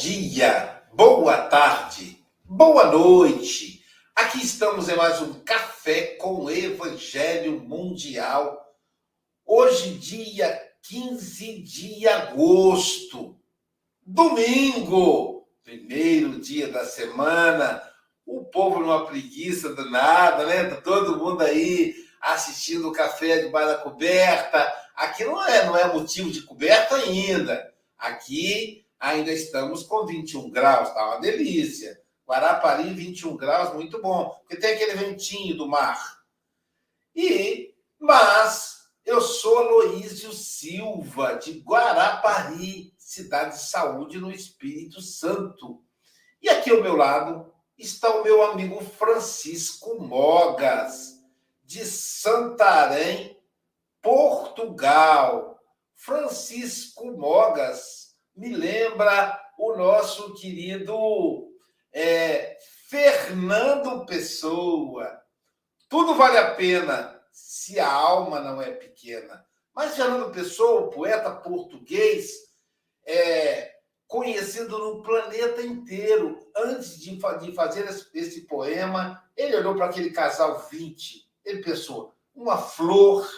Dia, boa tarde, boa noite. Aqui estamos em mais um Café com Evangelho Mundial. Hoje, dia 15 de agosto, domingo, primeiro dia da semana. O povo numa preguiça do nada, né? Tá todo mundo aí assistindo o café debaixo da coberta. Aqui não é, não é motivo de coberta ainda. Aqui ainda estamos com 21 graus, tá uma delícia. Guarapari, 21 graus, muito bom, porque tem aquele ventinho do mar. E, mas, eu sou Aloísio Silva, de Guarapari, cidade de saúde no Espírito Santo. E aqui ao meu lado está o meu amigo Francisco Mogas, de Santarém, Portugal. Francisco Mogas me lembra o nosso querido é, Fernando Pessoa. Tudo vale a pena se a alma não é pequena. Mas Fernando Pessoa, poeta português, é, conhecido no planeta inteiro, antes de, de fazer esse, poema, ele olhou para aquele casal 20. Ele pensou: uma flor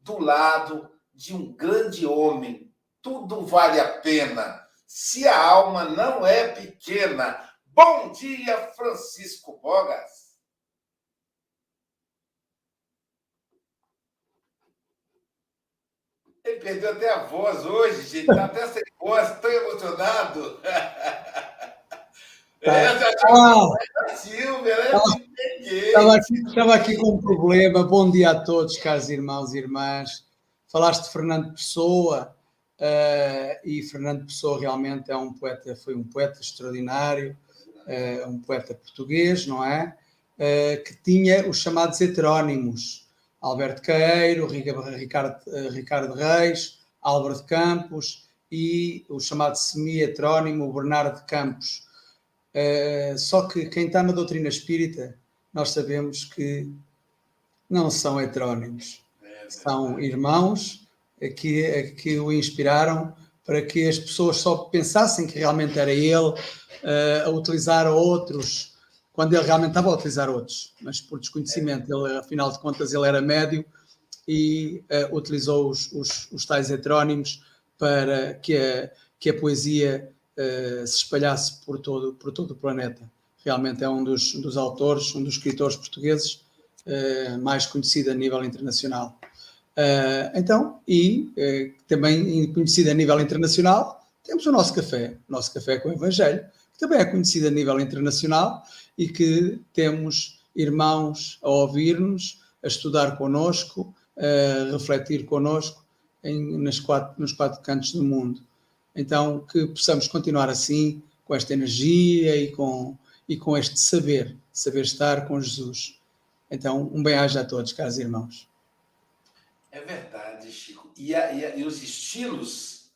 do lado de um grande homem tudo vale a pena se a alma não é pequena. Bom dia, Francisco Bogas. Ele perdeu até a voz hoje, gente. Está até sem voz, tão emocionado. Tá. Já ah, Silvia, né? Estava aqui, estava aqui com um problema. Bom dia a todos, caros irmãos e irmãs. Falaste de Fernando Pessoa. Uh, e Fernando Pessoa realmente é um poeta, foi um poeta extraordinário, uh, um poeta português, não é? Uh, que tinha os chamados heterónimos, Alberto Caeiro, Ricardo, Ricardo Reis, Álvaro de Campos e o chamado semi-heterónimo Bernardo de Campos. só que quem está na doutrina espírita, nós sabemos que não são heterónimos, são irmãos que, que o inspiraram para que as pessoas só pensassem que realmente era ele uh, a utilizar outros, quando ele realmente estava a utilizar outros, mas por desconhecimento. Ele, afinal de contas, ele era médio e uh, utilizou os, os, os, tais heterónimos para que a, que a poesia uh, se espalhasse por todo, por todo o planeta. Realmente é um dos, dos autores, um dos escritores portugueses mais conhecido a nível internacional. Uh, então, e uh, também conhecido a nível internacional, temos o nosso café, o nosso café com o Evangelho, que também é conhecido a nível internacional e que temos irmãos a ouvir-nos, a estudar connosco, a refletir connosco em, nas quatro, nos quatro cantos do mundo. Então, que possamos continuar assim, com esta energia e com, e com este saber, saber estar com Jesus. Então, um bem-aja a todos, caros irmãos. É verdade, Chico. E, a, e, a, e os estilos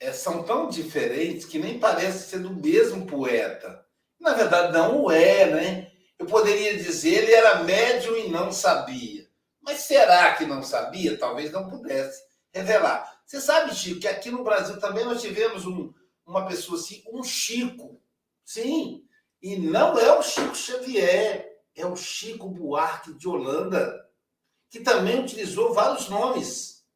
é, são tão diferentes que nem parece ser do mesmo poeta. Na verdade, não o é, né? Eu poderia dizer ele era médium e não sabia. Mas será que não sabia? Talvez não pudesse revelar. Você sabe, Chico, que aqui no Brasil também nós tivemos um, uma pessoa assim, um Chico. Sim. E não é o Chico Xavier, é o Chico Buarque de Holanda que também utilizou vários nomes.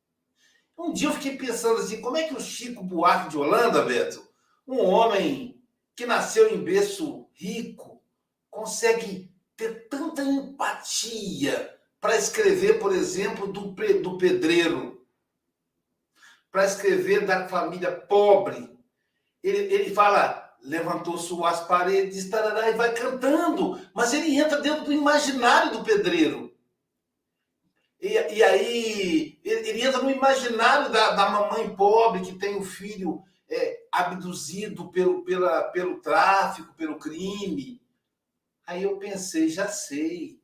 Um dia eu fiquei pensando assim, como é que o Chico Buarque de Holanda, Beto, um homem que nasceu em berço rico, consegue ter tanta empatia para escrever, por exemplo, do, do pedreiro, para escrever da família pobre. Ele, ele fala, levantou suas paredes, tarará, e vai cantando, mas ele entra dentro do imaginário do pedreiro. E, e aí ele entra no imaginário da, da mamãe pobre que tem o filho é, abduzido pelo, pela, pelo tráfico, pelo crime. Aí eu pensei, já sei,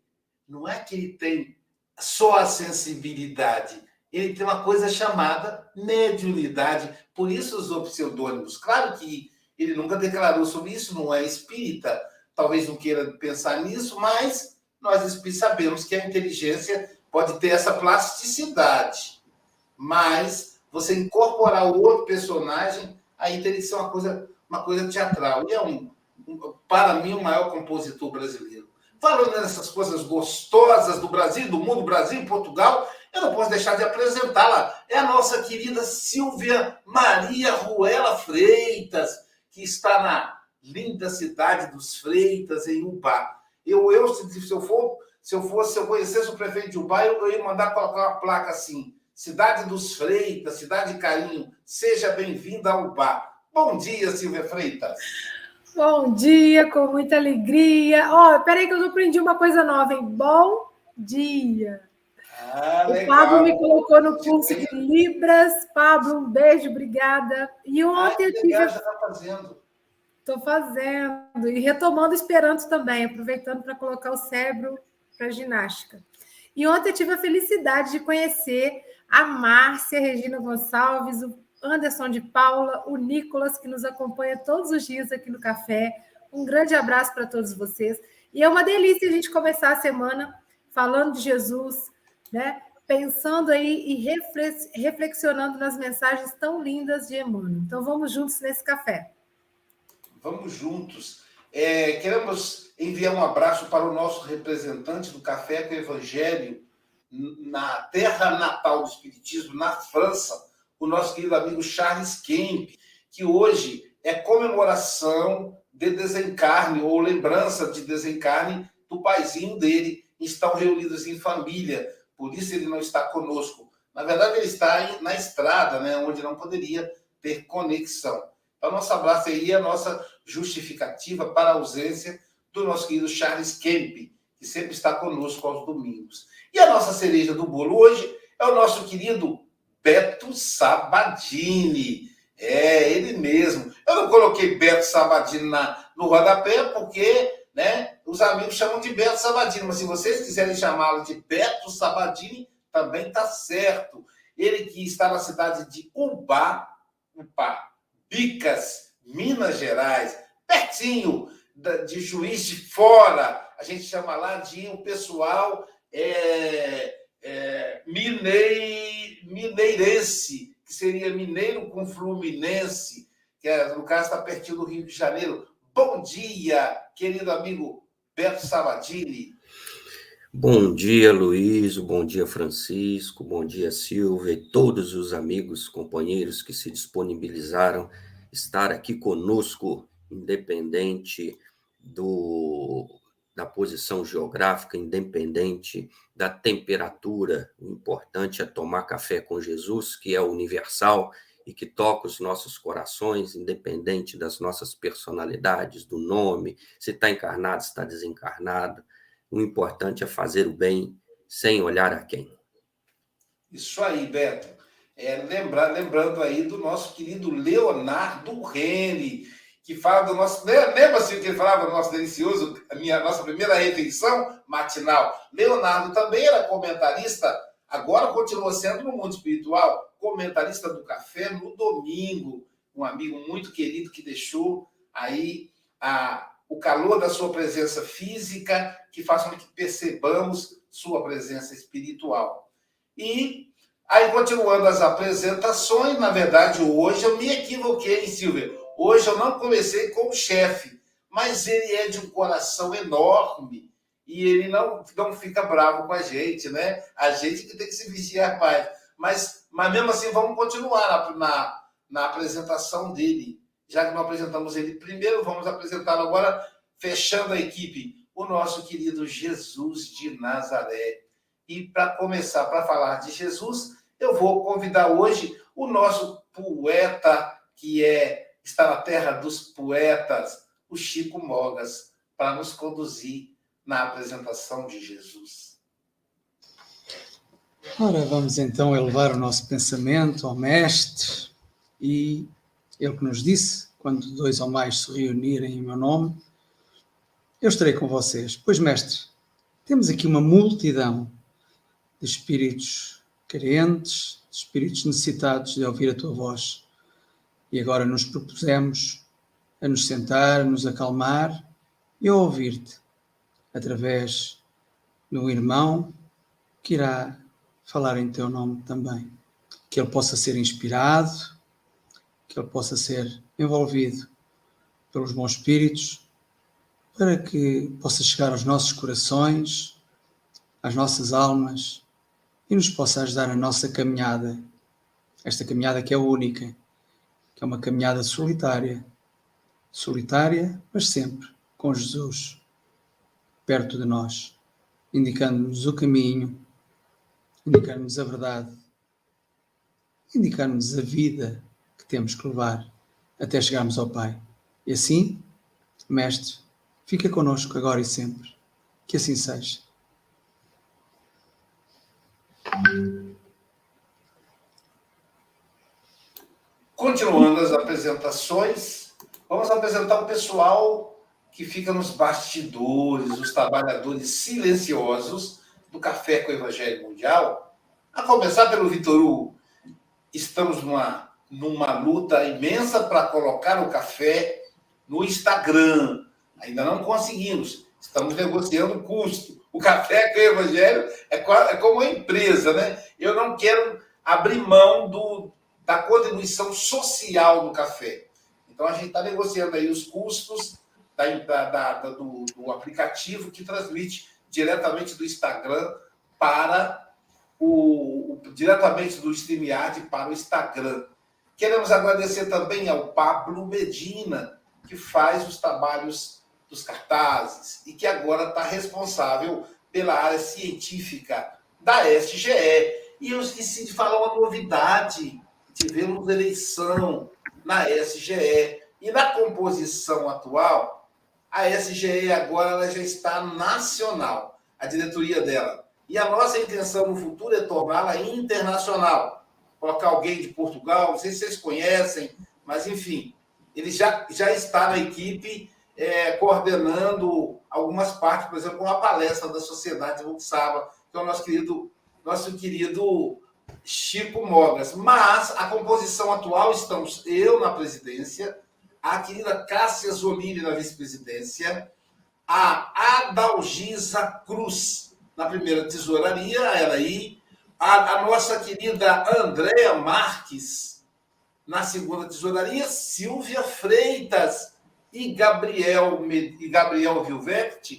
não é que ele tem só a sensibilidade, ele tem uma coisa chamada mediunidade, por isso usou pseudônimos. Claro que ele nunca declarou sobre isso, não é espírita, talvez não queira pensar nisso, mas nós sabemos que a inteligência pode ter essa plasticidade, mas você incorporar o outro personagem, aí teria que ser uma coisa uma coisa teatral. E é, um, um para mim, o maior compositor brasileiro. Falando nessas coisas gostosas do Brasil, do mundo, Brasil Portugal, eu não posso deixar de apresentá-la. É a nossa querida Silvia Maria Ruela Freitas, que está na linda cidade dos Freitas, em Ubá. Eu, eu se, eu for, se eu fosse, se eu conhecesse o prefeito de Ubá, eu, eu ia mandar colocar uma placa assim: Cidade dos Freitas, Cidade de Carinho, seja bem-vinda ao Ubá. Bom dia, Silvia Freitas. Bom dia, com muita alegria. Ó, oh, peraí que eu aprendi uma coisa nova, hein? Bom dia. Ah, o Pablo me colocou no curso de Libras. Pablo, um beijo, obrigada. E ontem ah, eu tive. Você está fazendo. Estou fazendo. E retomando Esperanto também, aproveitando para colocar o cérebro para ginástica. E ontem eu tive a felicidade de conhecer a Márcia Regina Gonçalves, o Anderson de Paula, o Nicolas, que nos acompanha todos os dias aqui no café. Um grande abraço para todos vocês. E é uma delícia a gente começar a semana falando de Jesus, né? Pensando aí e reflexionando nas mensagens tão lindas de Emmanuel. Então vamos juntos nesse café. Vamos juntos. É, queremos enviar um abraço para o nosso representante do Café com Evangelho na terra natal do Espiritismo, na França, o nosso querido amigo Charles Kemp, que hoje é comemoração de desencarne ou lembrança de desencarne do paizinho dele. Estão reunidos em família, por isso ele não está conosco. Na verdade, ele está na estrada, né, onde não poderia ter conexão. Então, nosso abraço aí a nossa justificativa para a ausência do nosso querido Charles Kemp, que sempre está conosco aos domingos. E a nossa cereja do bolo hoje é o nosso querido Beto Sabadini. É, ele mesmo. Eu não coloquei Beto Sabadini na, no rodapé porque né, os amigos chamam de Beto Sabadini, mas se vocês quiserem chamá-lo de Beto Sabadini, também está certo. Ele que está na cidade de Ubá, Ubá, Bicas, Minas Gerais, pertinho de Juiz de Fora. A gente chama lá de o pessoal é, é, minei, mineirense, que seria mineiro com fluminense, que é, no caso está pertinho do Rio de Janeiro. Bom dia, querido amigo Beto Sabadini. Bom dia, Luiz. Bom dia, Francisco. Bom dia, Silvia e todos os amigos, companheiros que se disponibilizaram estar aqui conosco, independente do da posição geográfica, independente da temperatura. O importante é tomar café com Jesus, que é universal e que toca os nossos corações, independente das nossas personalidades, do nome, se está encarnado, se está desencarnado. O importante é fazer o bem sem olhar a quem. Isso aí, Beto. É, lembrar, lembrando aí do nosso querido Leonardo Rene, que fala do nosso. Lembra assim que ele falava do nosso delicioso, a minha nossa primeira refeição matinal? Leonardo também era comentarista, agora continua sendo no mundo espiritual, comentarista do café no domingo. Um amigo muito querido que deixou aí a, o calor da sua presença física, que faz com que percebamos sua presença espiritual. E aí, continuando as apresentações, na verdade, hoje eu me equivoquei, Silvia Hoje eu não comecei com o chefe, mas ele é de um coração enorme e ele não, não fica bravo com a gente, né? A gente que tem que se vigiar mais. Mas, mas mesmo assim, vamos continuar na, na, na apresentação dele. Já que não apresentamos ele primeiro, vamos apresentá-lo agora, fechando a equipe, o nosso querido Jesus de Nazaré. E para começar, para falar de Jesus, eu vou convidar hoje o nosso poeta, que é está na terra dos poetas, o Chico Mogas, para nos conduzir na apresentação de Jesus. Ora, vamos então elevar o nosso pensamento ao Mestre e ele que nos disse: quando dois ou mais se reunirem em meu nome, eu estarei com vocês. Pois, Mestre, temos aqui uma multidão de espíritos carentes, espíritos necessitados de ouvir a tua voz. E agora nos propusemos a nos sentar, a nos acalmar e a ouvir-te através do irmão que irá falar em teu nome também. Que ele possa ser inspirado, que ele possa ser envolvido pelos bons espíritos, para que possa chegar aos nossos corações, às nossas almas e nos possa ajudar na nossa caminhada. Esta caminhada que é única, que é uma caminhada solitária. Solitária, mas sempre com Jesus, perto de nós, indicando-nos o caminho, indicando-nos a verdade, indicando-nos a vida que temos que levar até chegarmos ao Pai. E assim, Mestre, fica conosco agora e sempre. Que assim seja. Continuando as apresentações, vamos apresentar o pessoal que fica nos bastidores, os trabalhadores silenciosos do Café com o Evangelho Mundial, a começar pelo Vitor Hugo. Estamos numa, numa luta imensa para colocar o café no Instagram. Ainda não conseguimos. Estamos negociando o custo. O café com o Evangelho é, como uma empresa, né? Eu não quero abrir mão do, da contribuição social do café. Então, a gente está negociando aí os custos da, da, da, do, do, aplicativo que transmite diretamente do Instagram para o, o diretamente do StreamYard para o Instagram. Queremos agradecer também ao Pablo Medina, que faz os trabalhos dos cartazes e que agora está responsável pela área científica da SGE. E eu esqueci de falar uma novidade. Tivemos eleição na SGE. E na composição atual, a SGE agora ela já está nacional, a diretoria dela. E a nossa intenção no futuro é torná-la internacional. Colocar alguém de Portugal, não sei se vocês conhecem, mas enfim, ele já, já está na equipe é, coordenando algumas partes, por exemplo, uma palestra da Sociedade Volkswagen, que é o nosso querido, nosso querido Chico Mogas. Mas a composição atual estamos eu na presidência, a querida Cássia Zolini na vice-presidência, a Adalgisa Cruz na primeira tesouraria, ela aí, a, a nossa querida Andréa Marques na segunda tesouraria, Silvia Freitas e Gabriel, e Gabriel Vilverte,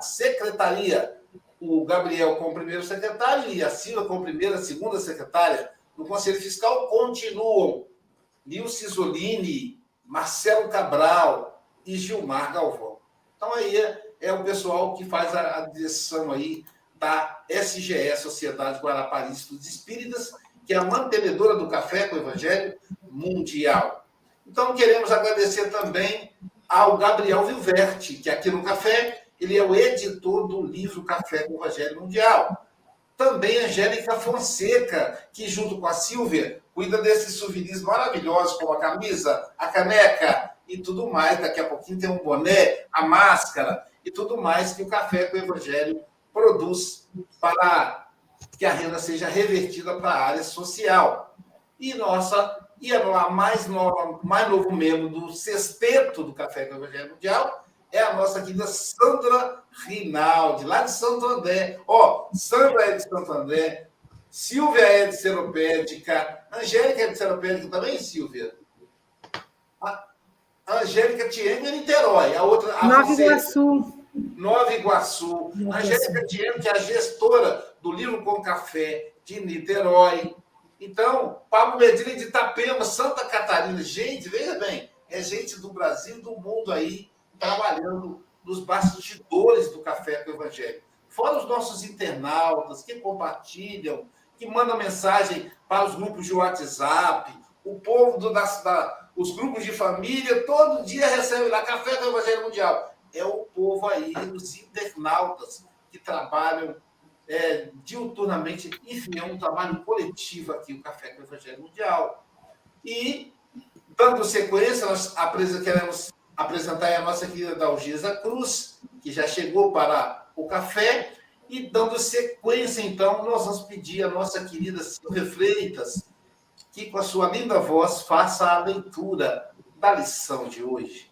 secretaria. O Gabriel como primeiro secretário e a Silvia como primeira, segunda secretária. No Conselho Fiscal continuam Nilce Zolini, Marcelo Cabral e Gilmar Galvão. Então aí é, é o pessoal que faz a, a direção aí da SGE, Sociedade Guarapari dos Espíritas, que é a mantenedora do Café com o Evangelho Mundial. Então, queremos agradecer também ao Gabriel Vilverte, que aqui no Café, ele é o editor do livro Café com o Evangelho Mundial. Também Angélica Fonseca, que junto com a Silvia, cuida desses souvenirs maravilhosos, como a camisa, a caneca e tudo mais. Daqui a pouquinho tem um boné, a máscara e tudo mais que o Café com o Evangelho produz para que a renda seja revertida para a área social. E nossa, e a mais nova, mais novo membro do sexteto do Café com o Evangelho Mundial é a nossa querida Sandra Rinaldi, lá de Santo André. Ó, oh, Sandra é de Santo André, Silvia é de Seropédica, Angélica é de Seropédica também, Silvia? A Angélica Tiene é Niterói, a outra... A Nova Iguaçu. Nova Iguaçu. Nova Angélica Tiene, que é a gestora do Livro com Café de Niterói. Então, Pablo Medina de Itapema, Santa Catarina. Gente, veja bem, é gente do Brasil do mundo aí trabalhando nos bastidores do Café com o Evangelho. Fora os nossos internautas que compartilham, que mandam mensagem para os grupos de WhatsApp, o povo do, da, da, os grupos de família, todo dia recebe lá Café com o Evangelho Mundial. É o povo aí, os internautas que trabalham é, diuturnamente, enfim, é um trabalho coletivo aqui, o Café com o Evangelho Mundial. E, dando sequência, nós queremos apresentar a nossa querida Dalgisa Cruz, que já chegou para o café, e dando sequência, então, nós vamos pedir a nossa querida Silvia Freitas, que com a sua linda voz faça a leitura da lição de hoje.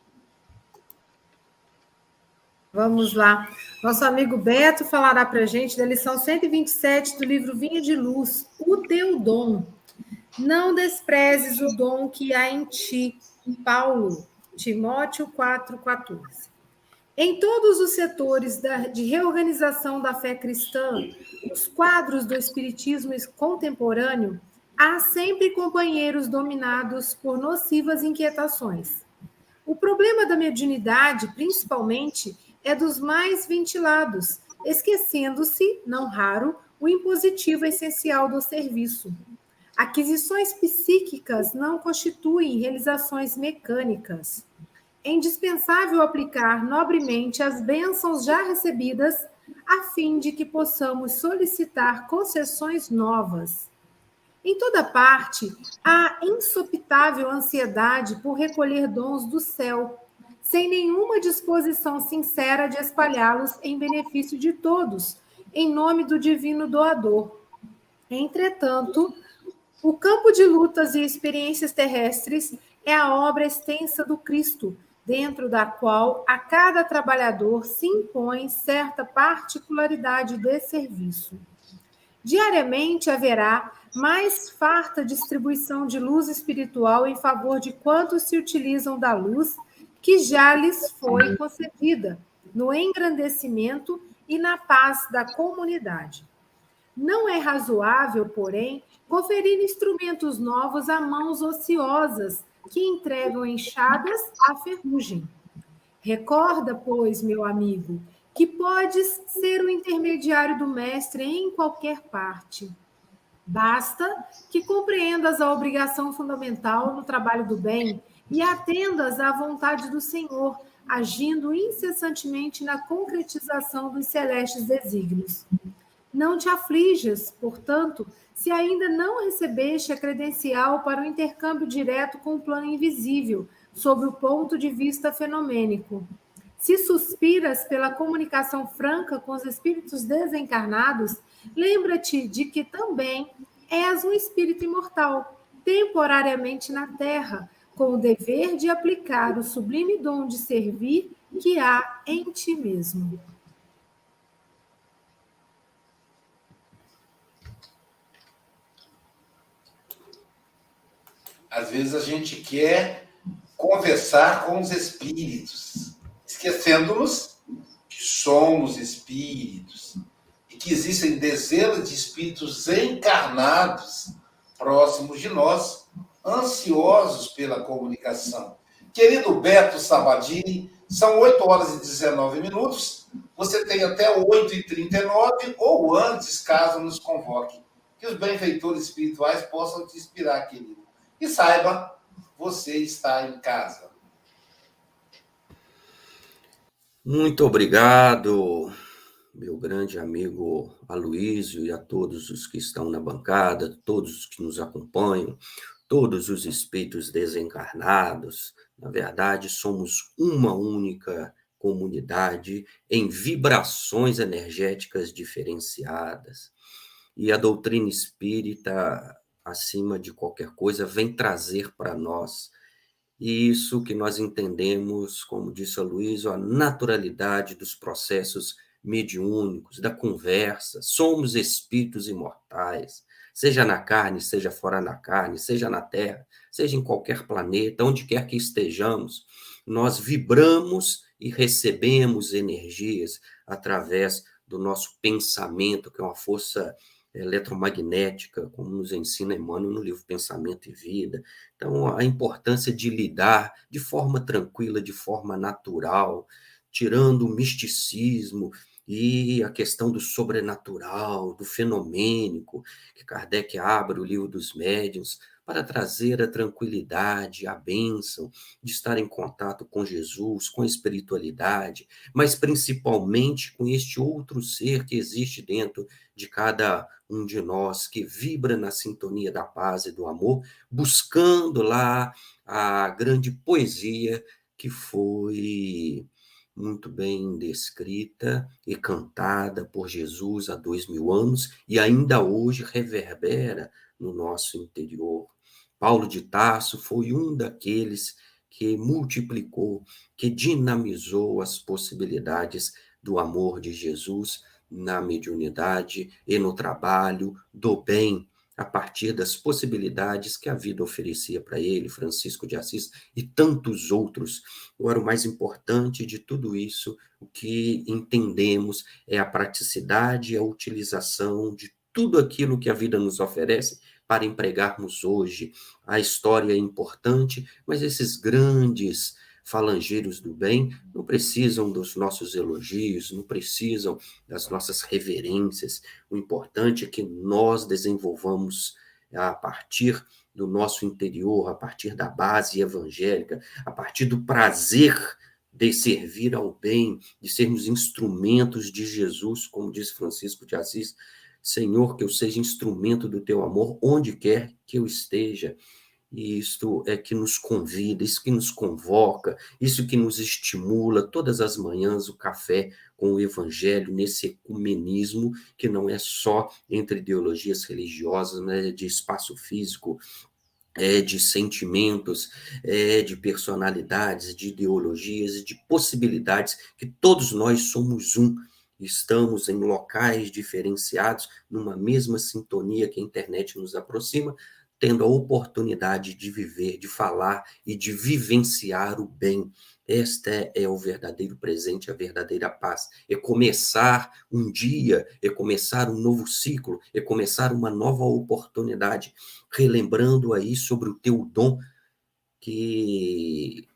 Vamos lá. Nosso amigo Beto falará para a gente da lição 127 do livro Vinho de Luz, o teu dom. Não desprezes o dom que há em ti. Paulo. Timóteo 4,14. Em todos os setores de reorganização da fé cristã, os quadros do espiritismo contemporâneo, há sempre companheiros dominados por nocivas inquietações. O problema da mediunidade, principalmente, é dos mais ventilados, esquecendo-se, não raro, o impositivo essencial do serviço. Aquisições psíquicas não constituem realizações mecânicas. É indispensável aplicar nobremente as bênçãos já recebidas, a fim de que possamos solicitar concessões novas. Em toda parte, há insopitável ansiedade por recolher dons do céu, sem nenhuma disposição sincera de espalhá-los em benefício de todos, em nome do divino doador. Entretanto, o campo de lutas e experiências terrestres é a obra extensa do Cristo, dentro da qual a cada trabalhador se impõe certa particularidade de serviço. Diariamente haverá mais farta distribuição de luz espiritual em favor de quantos se utilizam da luz que já lhes foi concedida, no engrandecimento e na paz da comunidade. Não é razoável, porém, conferir instrumentos novos a mãos ociosas que entregam enxadas à ferrugem. Recorda, pois, meu amigo, que podes ser o intermediário do mestre em qualquer parte. Basta que compreendas a obrigação fundamental no trabalho do bem e atendas à vontade do Senhor, agindo incessantemente na concretização dos celestes desígnios. Não te aflijas, portanto, se ainda não recebeste a credencial para o intercâmbio direto com o plano invisível, sob o ponto de vista fenomênico. Se suspiras pela comunicação franca com os espíritos desencarnados, lembra-te de que também és um espírito imortal, temporariamente na Terra, com o dever de aplicar o sublime dom de servir que há em ti mesmo. Às vezes a gente quer conversar com os espíritos, esquecendo-nos que somos espíritos e que existem dezenas de espíritos encarnados próximos de nós ansiosos pela comunicação. Querido Beto Sabadini, são 8 horas e 19 minutos. Você tem até 8 e 39 ou antes, caso nos convoque. Que os benfeitores espirituais possam te inspirar, querido. E saiba, você está em casa. Muito obrigado, meu grande amigo Aloísio e a todos os que estão na bancada, todos os que nos acompanham todos os espíritos desencarnados, na verdade, somos uma única comunidade em vibrações energéticas diferenciadas. E a doutrina espírita, acima de qualquer coisa, vem trazer para nós isso que nós entendemos, como disse a Luísa, a naturalidade dos processos mediúnicos, da conversa. Somos espíritos imortais seja na carne, seja fora da carne, seja na Terra, seja em qualquer planeta, onde quer que estejamos, nós vibramos e recebemos energias através do nosso pensamento, que é uma força eletromagnética, como nos ensina Emmanuel no livro Pensamento e Vida. Então, a importância de lidar de forma tranquila, de forma natural, tirando o misticismo, e a questão do sobrenatural, do fenomênico, que Kardec abre o livro dos médiuns para trazer a tranquilidade, a bênção de estar em contato com Jesus, com a espiritualidade, mas principalmente com este outro ser que existe dentro de cada um de nós, que vibra na sintonia da paz e do amor, buscando lá a grande poesia que foi muito bem descrita e cantada por Jesus há dois mil anos e ainda hoje reverbera no nosso interior. Paulo de Tarso foi um daqueles que multiplicou, que dinamizou as possibilidades do amor de Jesus na mediunidade e no trabalho do bem a partir das possibilidades que a vida oferecia para ele, Francisco de Assis e tantos outros. Agora, o mais importante de tudo isso, o que entendemos é a praticidade e a utilização de tudo aquilo que a vida nos oferece para empregarmos hoje. A história é importante, mas esses grandes falangeiros do bem não precisam dos nossos elogios, não precisam das nossas reverências. O importante é que nós desenvolvamos a partir do nosso interior, a partir da base evangélica, a partir do prazer de servir ao bem, de sermos instrumentos de Jesus, como diz Francisco de Assis, Senhor, que eu seja instrumento do teu amor onde quer que eu esteja. E isto é que nos convida, isso que nos convoca, isso que nos estimula todas as manhãs o café com o evangelho nesse ecumenismo que não é só entre ideologias religiosas, mas é de espaço físico, é de sentimentos, é de personalidades, de ideologias, de possibilidades que todos nós somos um. Estamos em locais diferenciados, numa mesma sintonia que a internet nos aproxima, tendo a oportunidade de viver, de falar e de vivenciar o bem. Este é o verdadeiro presente, a verdadeira paz. É começar um dia, é começar um novo ciclo, é começar uma nova oportunidade, relembrando aí sobre o teu dom que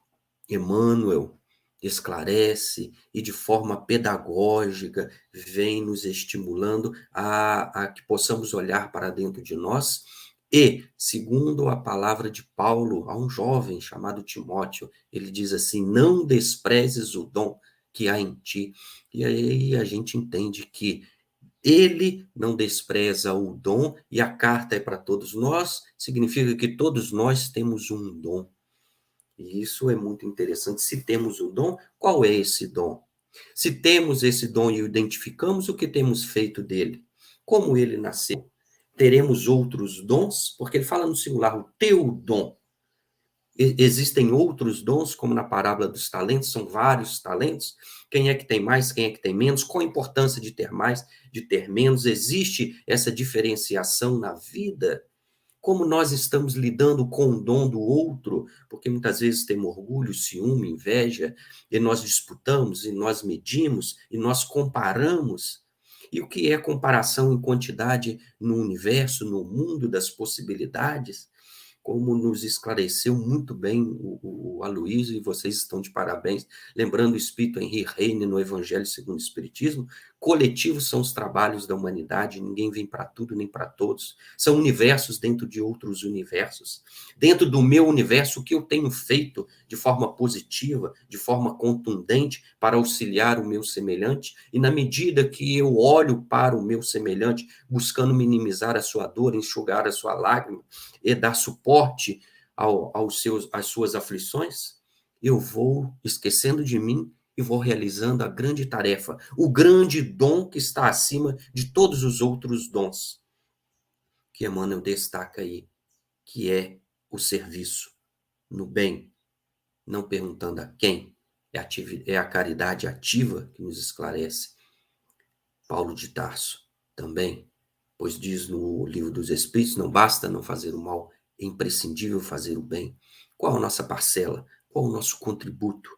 Emmanuel esclarece e de forma pedagógica vem nos estimulando a, a que possamos olhar para dentro de nós e, segundo a palavra de Paulo a um jovem chamado Timóteo, ele diz assim: não desprezes o dom que há em ti. E aí a gente entende que ele não despreza o dom, e a carta é para todos nós, significa que todos nós temos um dom. E isso é muito interessante. Se temos o dom, qual é esse dom? Se temos esse dom e o identificamos, o que temos feito dele? Como ele nasceu? Teremos outros dons? Porque ele fala no singular, o teu dom. Existem outros dons, como na parábola dos talentos, são vários talentos. Quem é que tem mais, quem é que tem menos? Qual a importância de ter mais, de ter menos? Existe essa diferenciação na vida? como nós estamos lidando com o dom do outro, porque muitas vezes temos orgulho, ciúme, inveja, e nós disputamos, e nós medimos, e nós comparamos. E o que é comparação em quantidade no universo, no mundo das possibilidades? como nos esclareceu muito bem o, o Aloysio, e vocês estão de parabéns, lembrando o Espírito Henri Reine no Evangelho segundo o Espiritismo, coletivos são os trabalhos da humanidade, ninguém vem para tudo nem para todos, são universos dentro de outros universos. Dentro do meu universo, o que eu tenho feito de forma positiva, de forma contundente, para auxiliar o meu semelhante, e na medida que eu olho para o meu semelhante, buscando minimizar a sua dor, enxugar a sua lágrima, e dar suporte ao, aos seus, às suas aflições, eu vou esquecendo de mim e vou realizando a grande tarefa, o grande dom que está acima de todos os outros dons, que Emmanuel destaca aí, que é o serviço no bem, não perguntando a quem, é, é a caridade ativa que nos esclarece. Paulo de Tarso também pois diz no livro dos Espíritos: não basta não fazer o mal, é imprescindível fazer o bem. Qual a nossa parcela? Qual o nosso contributo?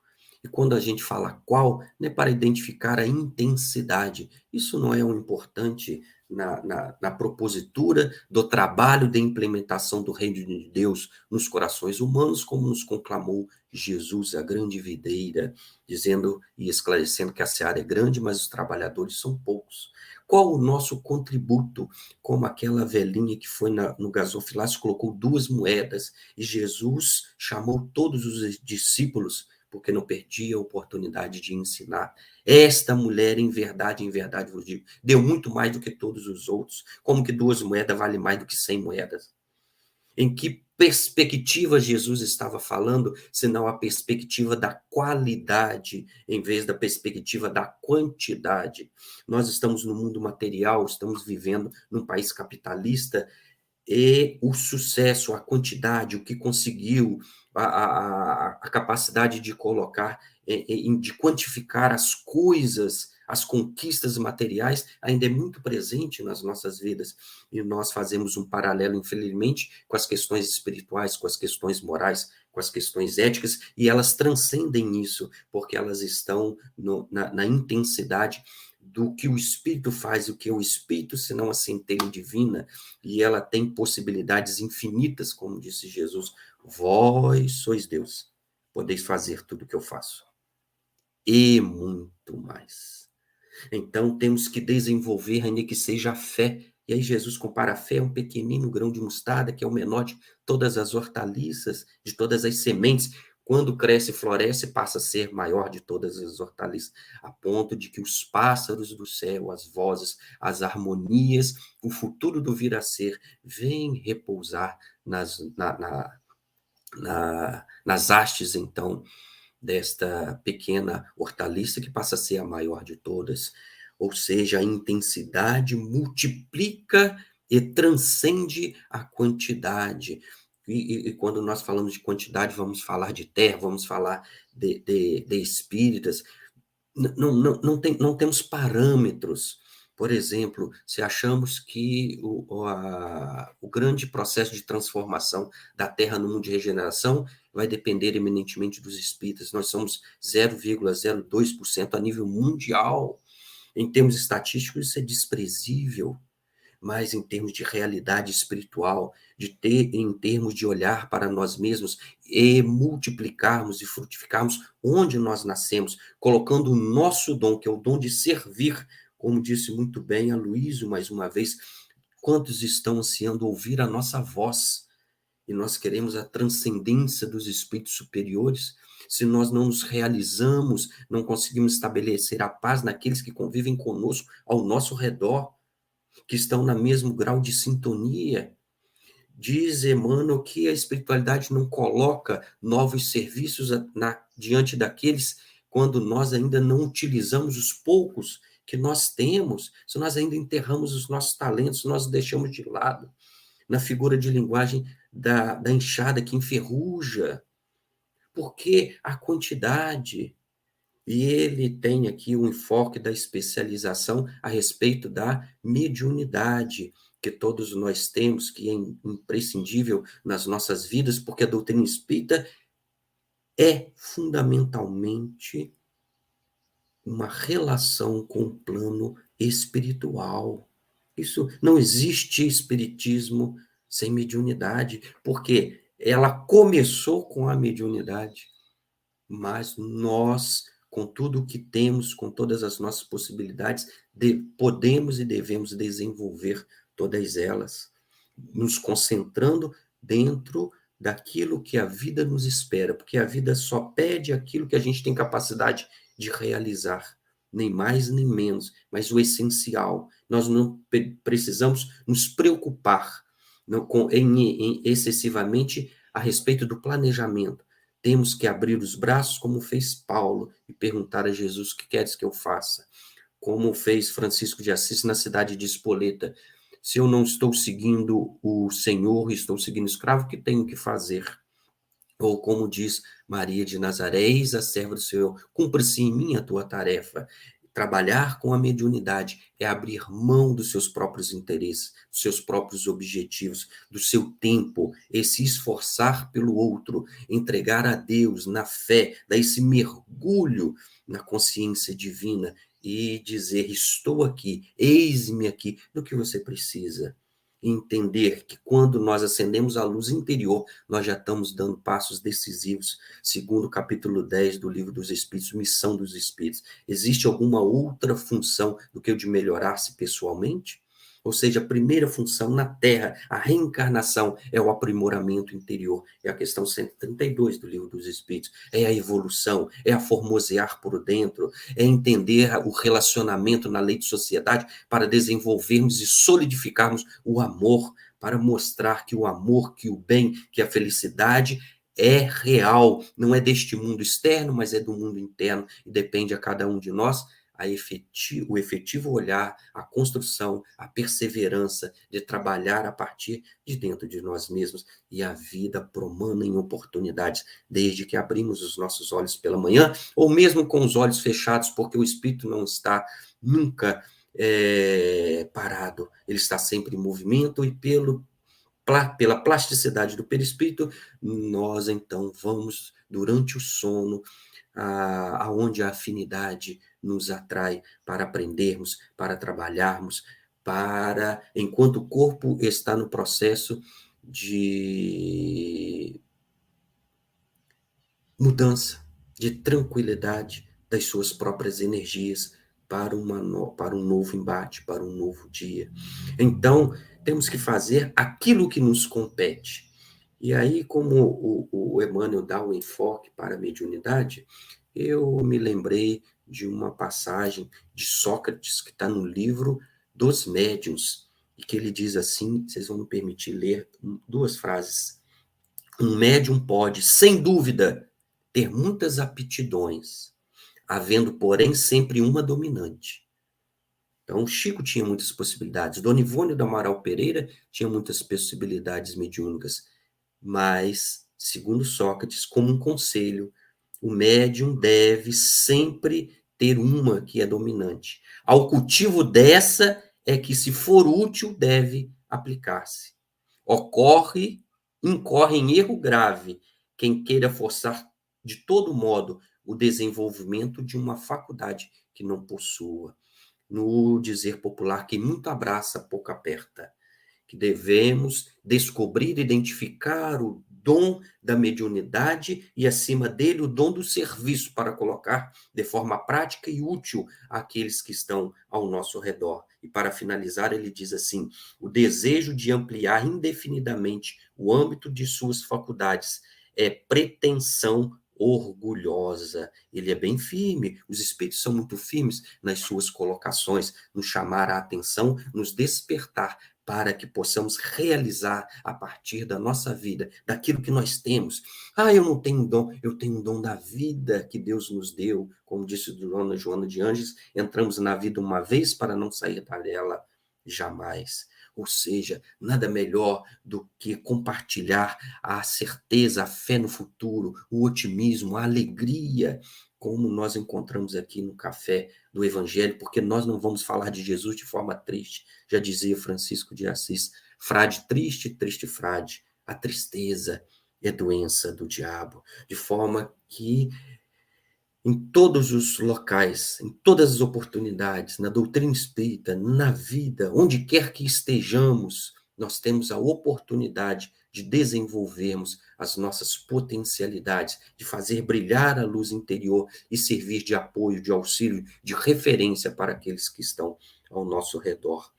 E quando a gente fala qual, não é para identificar a intensidade. Isso não é o um importante na, na, na, propositura do trabalho de implementação do reino de Deus nos corações humanos, como nos conclamou Jesus, a grande videira, dizendo e esclarecendo que a seara é grande, mas os trabalhadores são poucos. Qual o nosso contributo? Como aquela velhinha que foi na, no gasofilácio, colocou duas moedas e Jesus chamou todos os discípulos porque não perdia a oportunidade de ensinar. Esta mulher, em verdade, em verdade vos digo, deu muito mais do que todos os outros. Como que duas moedas vale mais do que cem moedas? Em que perspectiva Jesus estava falando, senão a perspectiva da qualidade, em vez da perspectiva da quantidade. Nós estamos no mundo material, estamos vivendo num país capitalista, e o sucesso, a quantidade, o que conseguiu, a, a, a capacidade de colocar, de quantificar as coisas as conquistas materiais ainda é muito presente nas nossas vidas. E nós fazemos um paralelo, infelizmente, com as questões espirituais, com as questões morais, com as questões éticas e elas transcendem isso porque elas estão no, na, na intensidade do que o Espírito faz, o que é o Espírito, senão a centelha divina, e ela tem possibilidades infinitas, como disse Jesus: Vós sois Deus, podeis fazer tudo o que eu faço, e muito mais. Então temos que desenvolver, ainda que seja a fé. E aí Jesus compara a fé a um pequenino grão de mostarda, que é o menor de todas as hortaliças, de todas as sementes. Quando cresce e floresce, passa a ser maior de todas as hortaliças, a ponto de que os pássaros do céu, as vozes, as harmonias, o futuro do vir a ser, vêm repousar nas, na, na, na, nas hastes, então, desta pequena hortaliça que passa a ser a maior de todas. Ou seja, a intensidade multiplica e transcende a quantidade. E, e, quando nós falamos de quantidade, vamos falar de terra, vamos falar de, de, de espíritas. Não, não, não, tem, não temos parâmetros. Por exemplo, se achamos que o, a, o grande processo de transformação da Terra no mundo de regeneração vai depender eminentemente dos espíritas, nós somos 0,02% a nível mundial. Em termos estatísticos, isso é desprezível mas em termos de realidade espiritual, de ter em termos de olhar para nós mesmos e multiplicarmos e frutificarmos onde nós nascemos, colocando o nosso dom, que é o dom de servir, como disse muito bem a Luísio mais uma vez, quantos estão ansiando ouvir a nossa voz? E nós queremos a transcendência dos espíritos superiores. Se nós não nos realizamos, não conseguimos estabelecer a paz naqueles que convivem conosco ao nosso redor, que estão no mesmo grau de sintonia. Diz Emmanuel que a espiritualidade não coloca novos serviços na, diante daqueles quando nós ainda não utilizamos os poucos que nós temos, se nós ainda enterramos os nossos talentos, nós deixamos de lado. Na figura de linguagem da, da enxada que enferruja. Porque a quantidade, e ele tem aqui um enfoque da especialização a respeito da mediunidade, que todos nós temos, que é imprescindível nas nossas vidas, porque a doutrina espírita é fundamentalmente uma relação com o plano espiritual. Isso não existe espiritismo sem mediunidade, porque ela começou com a mediunidade, mas nós com tudo o que temos, com todas as nossas possibilidades, de, podemos e devemos desenvolver todas elas, nos concentrando dentro daquilo que a vida nos espera, porque a vida só pede aquilo que a gente tem capacidade de realizar, nem mais nem menos, mas o essencial. Nós não precisamos nos preocupar não, com, em, em, excessivamente a respeito do planejamento, temos que abrir os braços, como fez Paulo, e perguntar a Jesus: o que queres que eu faça? Como fez Francisco de Assis na cidade de Espoleta. Se eu não estou seguindo o Senhor, estou seguindo o escravo, o que tenho que fazer? Ou como diz Maria de Nazaré, eis a serva do Senhor, cumpra-se em mim a tua tarefa. Trabalhar com a mediunidade é abrir mão dos seus próprios interesses, dos seus próprios objetivos, do seu tempo, e se esforçar pelo outro, entregar a Deus na fé, dar esse mergulho na consciência divina e dizer: Estou aqui, eis-me aqui, no que você precisa entender que quando nós acendemos a luz interior, nós já estamos dando passos decisivos, segundo o capítulo 10 do livro dos Espíritos, missão dos Espíritos. Existe alguma outra função do que o de melhorar-se pessoalmente? Ou seja, a primeira função na Terra, a reencarnação, é o aprimoramento interior. É a questão 132 do Livro dos Espíritos. É a evolução, é a formosear por dentro, é entender o relacionamento na lei de sociedade para desenvolvermos e solidificarmos o amor, para mostrar que o amor, que o bem, que a felicidade é real, não é deste mundo externo, mas é do mundo interno e depende a cada um de nós efetivo, o efetivo olhar, a construção, a perseverança de trabalhar a partir de dentro de nós mesmos. E a vida promana em oportunidades, desde que abrimos os nossos olhos pela manhã, ou mesmo com os olhos fechados, porque o espírito não está nunca é, parado, ele está sempre em movimento e pelo pela plasticidade do perispírito, nós então vamos durante o sono aonde a afinidade nos atrai para aprendermos, para trabalharmos, para enquanto o corpo está no processo de mudança, de tranquilidade das suas próprias energias para, uma, para um novo embate, para um novo dia. Então, temos que fazer aquilo que nos compete. E aí, como o, o Emmanuel dá o enfoque para a mediunidade, eu me lembrei de uma passagem de Sócrates que está no livro dos médiuns, e que ele diz assim: vocês vão me permitir ler duas frases. Um médium pode, sem dúvida, ter muitas aptidões, havendo, porém, sempre uma dominante. Então, Chico tinha muitas possibilidades, Dona Ivone do Amaral Pereira tinha muitas possibilidades mediúnicas, mas, segundo Sócrates, como um conselho, o médium deve sempre ter uma que é dominante. Ao cultivo dessa é que, se for útil, deve aplicar-se. Ocorre, incorre em erro grave quem queira forçar de todo modo o desenvolvimento de uma faculdade que não possua. No dizer popular, que muito abraça, pouco aperta que devemos descobrir, identificar o dom da mediunidade e, acima dele, o dom do serviço para colocar de forma prática e útil àqueles que estão ao nosso redor. E para finalizar, ele diz assim: o desejo de ampliar indefinidamente o âmbito de suas faculdades é pretensão orgulhosa. Ele é bem firme, os espíritos são muito firmes nas suas colocações, nos chamar a atenção, nos despertar para que possamos realizar a partir da nossa vida, daquilo que nós temos. Ah, eu não tenho dom, eu tenho um dom da vida que Deus nos deu, como disse Dona Joana de Anjos, entramos na vida uma vez para não sair dela jamais. Ou seja, nada melhor do que compartilhar a certeza, a fé no futuro, o otimismo, a alegria, como nós encontramos aqui no café do Evangelho, porque nós não vamos falar de Jesus de forma triste. Já dizia Francisco de Assis: frade triste, triste frade. A tristeza é doença do diabo, de forma que em todos os locais, em todas as oportunidades, na doutrina espírita, na vida, onde quer que estejamos, nós temos a oportunidade de desenvolvermos as nossas potencialidades, de fazer brilhar a luz interior e servir de apoio, de auxílio, de referência para aqueles que estão ao nosso redor.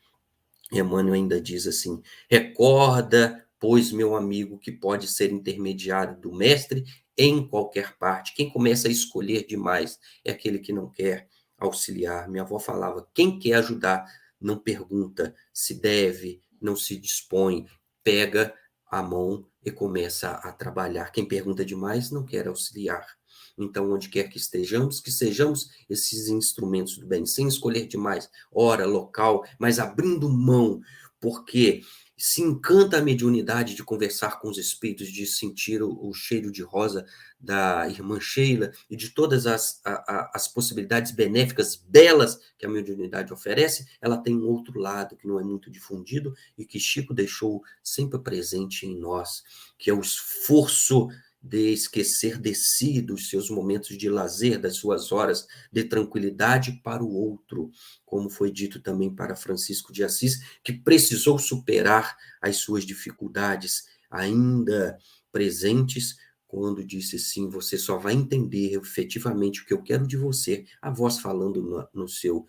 Emmanuel ainda diz assim: recorda, pois, meu amigo, que pode ser intermediário do mestre em qualquer parte. Quem começa a escolher demais é aquele que não quer auxiliar. Minha avó falava: quem quer ajudar não pergunta se deve, não se dispõe, pega a mão e começa a trabalhar. Quem pergunta demais não quer auxiliar. Então, onde quer que estejamos, que sejamos esses instrumentos do bem, sem escolher demais hora, local, mas abrindo mão, porque se encanta a mediunidade de conversar com os espíritos, de sentir o, o cheiro de rosa da irmã Sheila e de todas as, a, a, as possibilidades benéficas, belas que a mediunidade oferece, ela tem um outro lado que não é muito difundido e que Chico deixou sempre presente em nós, que é o esforço de esquecer de si, dos seus momentos de lazer, das suas horas de tranquilidade para o outro, como foi dito também para Francisco de Assis, que precisou superar as suas dificuldades ainda presentes, quando disse sim, você só vai entender efetivamente o que eu quero de você, a voz falando no, no seu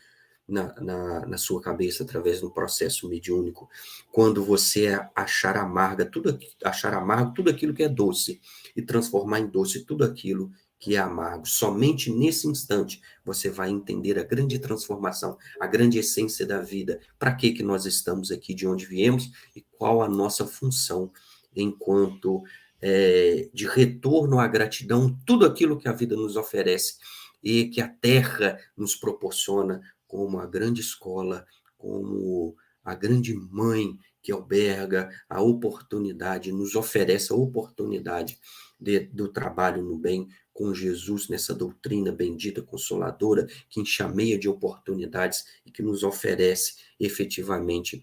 na, na, na, sua cabeça através do processo mediúnico, quando você achar amarga tudo achar amargo tudo aquilo que é doce e transformar em doce tudo aquilo que é amargo. Somente nesse instante você vai entender a grande transformação, a grande essência da vida, para que que nós estamos aqui, de onde viemos? E qual a nossa função enquanto é, de retorno à gratidão, tudo aquilo que a vida nos oferece e que a Terra nos proporciona como a grande escola, como a grande mãe que alberga a oportunidade, nos oferece a oportunidade de, do trabalho no bem com Jesus nessa doutrina bendita, consoladora, que enxameia de oportunidades e que nos oferece efetivamente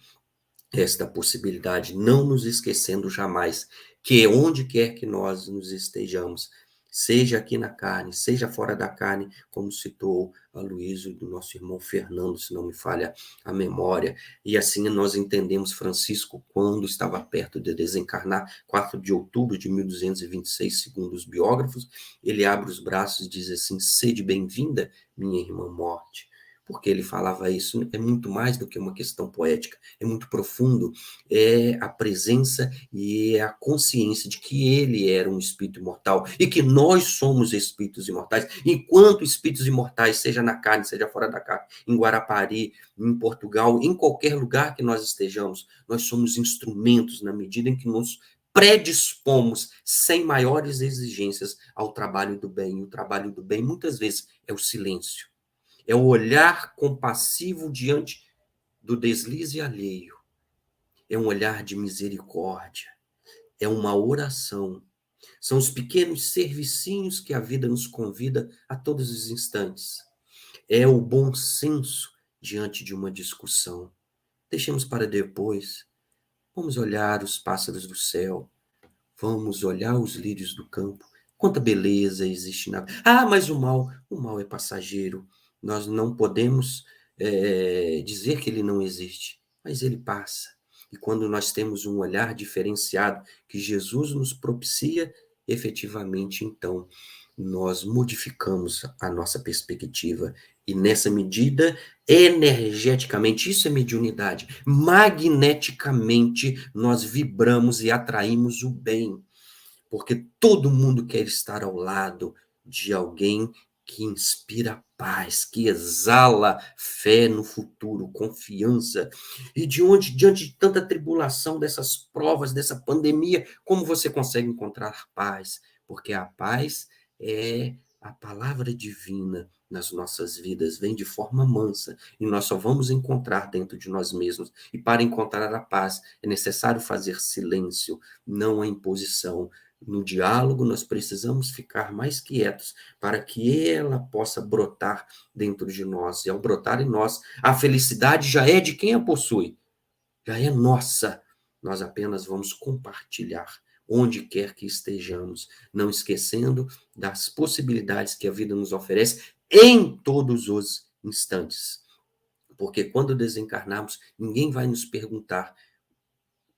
esta possibilidade, não nos esquecendo jamais que onde quer que nós nos estejamos, seja aqui na carne, seja fora da carne, como citou a Luísa do nosso irmão Fernando, se não me falha a memória. E assim nós entendemos Francisco quando estava perto de desencarnar, 4 de outubro de 1226, segundo os biógrafos, ele abre os braços e diz assim: "Sede bem-vinda, minha irmã morte" porque ele falava isso, é muito mais do que uma questão poética, é muito profundo, é a presença e é a consciência de que ele era um espírito imortal e que nós somos espíritos imortais, enquanto espíritos imortais, seja na carne, seja fora da carne, em Guarapari, em Portugal, em qualquer lugar que nós estejamos, nós somos instrumentos na medida em que nos predispomos sem maiores exigências ao trabalho do bem. E o trabalho do bem, muitas vezes, é o silêncio é o olhar compassivo diante do deslize alheio. É um olhar de misericórdia. É uma oração. São os pequenos servicinhos que a vida nos convida a todos os instantes. É o bom senso diante de uma discussão. Deixemos para depois. Vamos olhar os pássaros do céu. Vamos olhar os lírios do campo. Quanta beleza existe na. Ah, mas o mal, o mal é passageiro. Nós não podemos é, dizer que ele não existe, mas ele passa. E quando nós temos um olhar diferenciado que Jesus nos propicia, efetivamente, então, nós modificamos a nossa perspectiva. E nessa medida, energeticamente, isso é mediunidade, magneticamente, nós vibramos e atraímos o bem. Porque todo mundo quer estar ao lado de alguém que inspira paz, que exala fé no futuro, confiança. E de onde, diante de tanta tribulação, dessas provas, dessa pandemia, como você consegue encontrar paz? Porque a paz é a palavra divina nas nossas vidas, vem de forma mansa, e nós só vamos encontrar dentro de nós mesmos. E para encontrar a paz, é necessário fazer silêncio, não a imposição, no diálogo, nós precisamos ficar mais quietos para que ela possa brotar dentro de nós. E ao brotar em nós, a felicidade já é de quem a possui, já é nossa. Nós apenas vamos compartilhar onde quer que estejamos, não esquecendo das possibilidades que a vida nos oferece em todos os instantes. Porque quando desencarnarmos, ninguém vai nos perguntar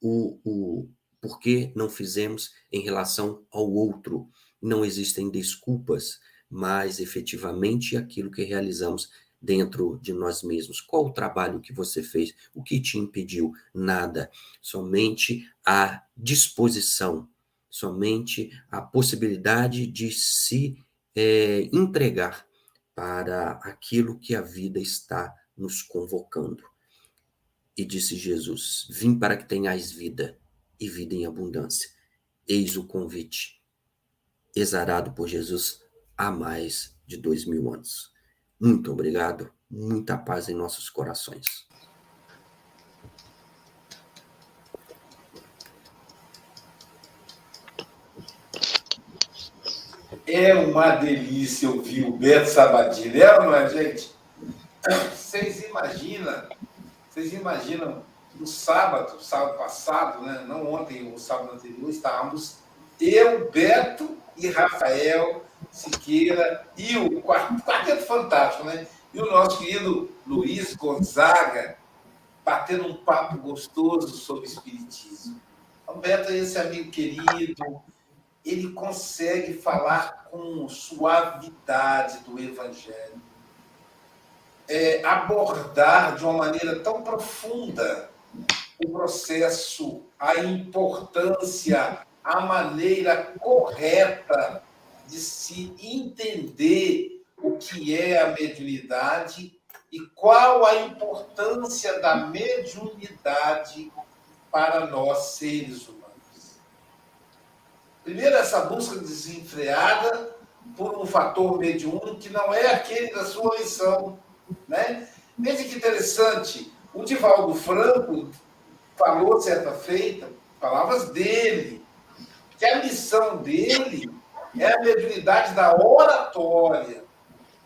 o, o, por que não fizemos em relação ao outro. Não existem desculpas, mas efetivamente aquilo que realizamos dentro de nós mesmos. Qual o trabalho que você fez? O que te impediu? Nada. Somente a disposição, somente a possibilidade de se é, entregar para aquilo que a vida está nos convocando. E disse Jesus: Vim para que tenhais vida e vida em abundância. Eis o convite, exarado por Jesus há mais de dois mil anos. Muito obrigado, muita paz em nossos corações. É uma delícia ouvir o Beto Sabadini, ou não é, gente? Vocês imaginam, vocês imaginam no sábado, sábado passado, né? não ontem, o sábado anterior, estávamos eu, Beto e Rafael Siqueira e o quarteto fantástico, né? E o nosso querido Luiz Gonzaga batendo um papo gostoso sobre espiritismo. O Beto é esse amigo querido, ele consegue falar com suavidade do evangelho, é, abordar de uma maneira tão profunda o processo, a importância, a maneira correta de se entender o que é a mediunidade e qual a importância da mediunidade para nós seres humanos. Primeiro, essa busca desenfreada por um fator mediúnico que não é aquele da sua missão. Né? Veja que interessante, o Divaldo Franco falou certa feita, palavras dele, que a missão dele é a mediunidade da oratória.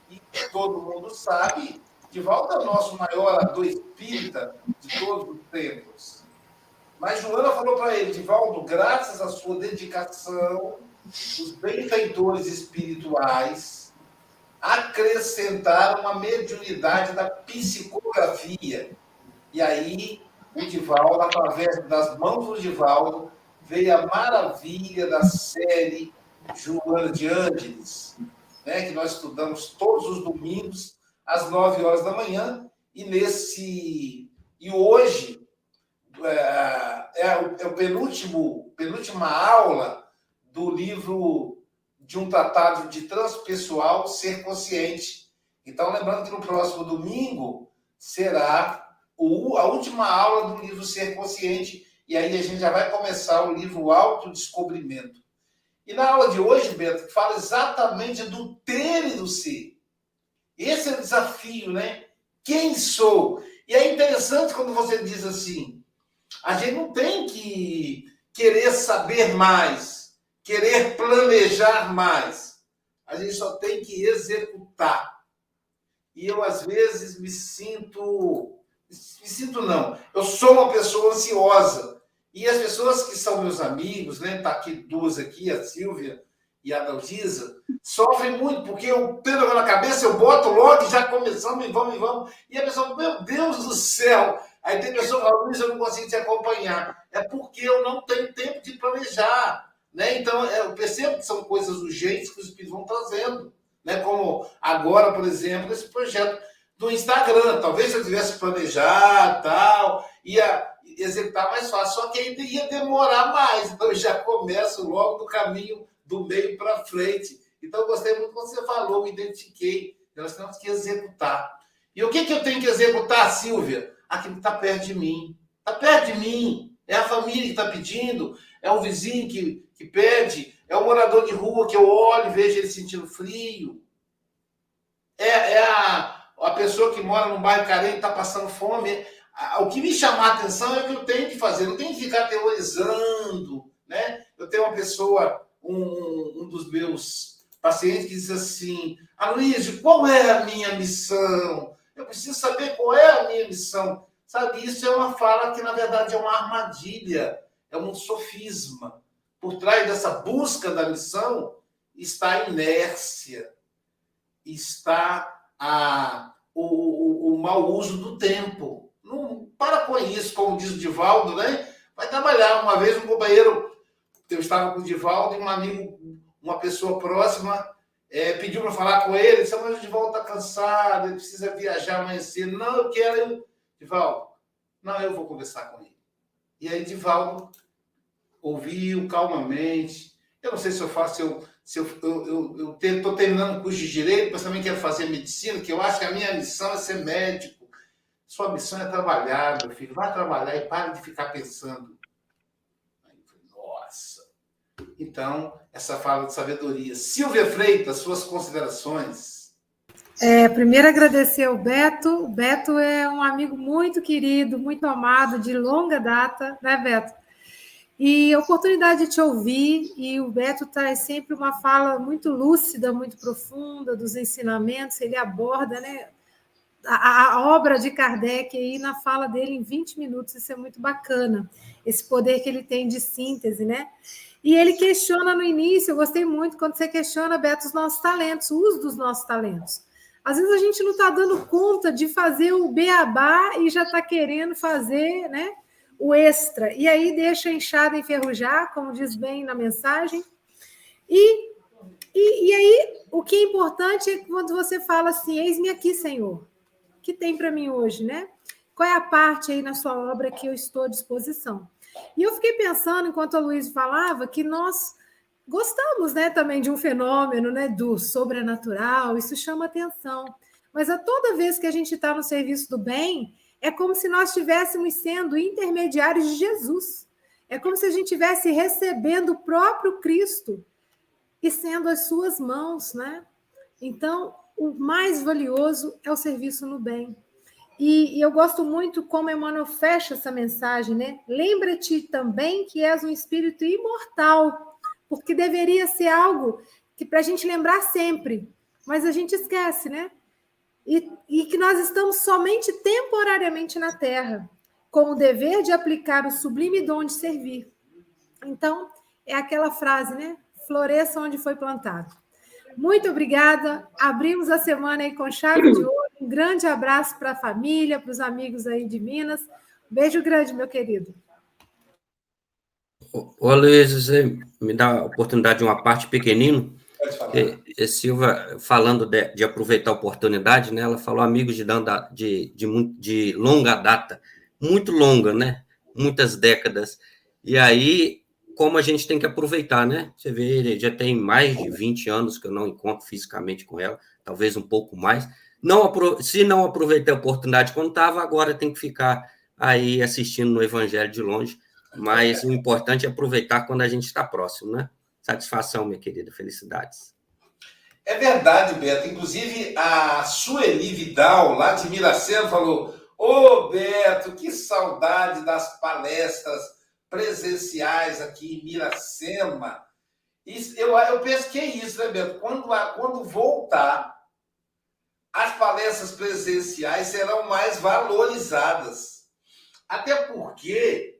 E todo mundo sabe que Valdo é o nosso maior ator espírita de todos os tempos. Mas Joana falou para ele, Divaldo, graças à sua dedicação, os benfeitores espirituais acrescentaram a mediunidade da psicografia. E aí, o Divaldo, através das mãos do Divaldo, veio a maravilha da série Joana de Ângeles, né, que nós estudamos todos os domingos, às nove horas da manhã, e nesse. E hoje é, é, o, é o penúltimo, penúltima aula do livro de um tratado de transpessoal ser consciente. Então, lembrando que no próximo domingo será o, a última aula do livro Ser Consciente, e aí a gente já vai começar o livro Autodescobrimento. E na aula de hoje, Beto, fala exatamente do ter e do ser. Esse é o desafio, né? Quem sou? E é interessante quando você diz assim: a gente não tem que querer saber mais, querer planejar mais. A gente só tem que executar. E eu, às vezes, me sinto. Me sinto, não. Eu sou uma pessoa ansiosa. E as pessoas que são meus amigos, né? Tá aqui duas aqui, a Silvia e a Dalgisa, sofrem muito, porque eu tenho na cabeça, eu boto logo e já começamos e vamos e vamos. E a pessoa, meu Deus do céu! Aí tem pessoa que fala, Luiz, eu não consigo te acompanhar. É porque eu não tenho tempo de planejar. Né? Então, é, eu percebo que são coisas urgentes que os espíritos vão trazendo. Né? Como agora, por exemplo, esse projeto do Instagram. Talvez eu tivesse planejado, tal, ia executar mais fácil, só que ainda ia demorar mais. Então, eu já começo logo no caminho do meio para frente. Então, gostei muito quando você falou, me identifiquei. Nós temos que executar. E o que, que eu tenho que executar, Silvia? Aquilo que está perto de mim. Está perto de mim. É a família que está pedindo, é o vizinho que, que pede, é o morador de rua que eu olho e vejo ele sentindo frio. É, é a, a pessoa que mora num bairro carente está passando fome o que me chamar a atenção é o que eu tenho que fazer, não tenho que ficar teorizando, né? Eu tenho uma pessoa, um, um dos meus pacientes que diz assim, Aloysio, qual é a minha missão? Eu preciso saber qual é a minha missão. Sabe, isso é uma fala que, na verdade, é uma armadilha, é um sofisma. Por trás dessa busca da missão está a inércia, está a, o, o, o mau uso do tempo. Não para com isso, como diz o Divaldo, né? Vai trabalhar. Uma vez um companheiro, eu estava com o Divaldo e um amigo, uma pessoa próxima, é, pediu para falar com ele, disse, mas o Divaldo está cansado, ele precisa viajar amanhã cedo. Não, eu quero. Eu... Divaldo, não, eu vou conversar com ele. E aí, Divaldo ouviu calmamente. Eu não sei se eu faço, eu, se eu estou eu, eu, terminando o curso de direito, mas também quero fazer medicina, que eu acho que a minha missão é ser médico. Sua missão é trabalhar, meu filho. Vai trabalhar e pare de ficar pensando. Aí eu falei, nossa. Então, essa fala de sabedoria. Silvia Freitas, suas considerações. É, primeiro agradecer ao Beto. O Beto é um amigo muito querido, muito amado, de longa data, né, Beto? E oportunidade de te ouvir, e o Beto traz sempre uma fala muito lúcida, muito profunda dos ensinamentos, ele aborda, né? a, a, obra de Kardec aí na fala dele em 20 minutos, isso é muito bacana, esse poder que ele tem de síntese, né? E ele questiona no início, eu gostei muito quando você questiona, Beto, os nossos talentos, o uso dos nossos talentos. Às vezes a gente não está dando conta de fazer o beabá e já está querendo fazer né, o extra. E aí deixa a enxada enferrujar, como diz bem na mensagem. E, e, e aí o que é importante é quando você fala assim: Eis-me aqui, Senhor que tem para mim hoje, né? Qual é a parte aí na sua obra que eu estou à disposição? E eu fiquei pensando, enquanto a Luiz falava, que nós gostamos né, também de um fenômeno né, do sobrenatural, isso chama atenção. Mas a toda vez que a gente está no serviço do bem, é como se nós estivéssemos sendo intermediários de Jesus. É como se a gente estivesse recebendo o próprio Cristo e sendo as suas mãos, né? Então, o mais valioso é o serviço no bem. E, e eu gosto muito como Emmanuel fecha essa mensagem, né? Lembra-te também que és um espírito imortal, porque deveria ser algo que para a gente lembrar sempre, mas a gente esquece, né? E, e que nós estamos somente temporariamente na Terra, com o dever de aplicar o sublime dom de servir. Então, é aquela frase, né? Floresça onde foi plantado. Muito obrigada. Abrimos a semana aí com chave de ouro. Um grande abraço para a família, para os amigos aí de Minas. Beijo grande, meu querido. Ô, você me dá a oportunidade de uma parte pequenino? E, e Silva, falando de, de, aproveitar a oportunidade, né? Ela falou amigos de, de, de, de longa data, muito longa, né? Muitas décadas. E aí, como a gente tem que aproveitar, né? Você vê, já tem mais de 20 anos que eu não encontro fisicamente com ela, talvez um pouco mais. Não, se não aproveitei a oportunidade quando estava, agora tem que ficar aí assistindo no Evangelho de longe. Mas o importante é aproveitar quando a gente está próximo, né? Satisfação, minha querida, felicidades. É verdade, Beto. Inclusive, a Sueli Vidal, lá de Miracema, falou: Ô, oh, Beto, que saudade das palestras presenciais aqui em Miracema. Isso, eu, eu penso que é isso, né, Beto? Quando, quando voltar, as palestras presenciais serão mais valorizadas. Até porque,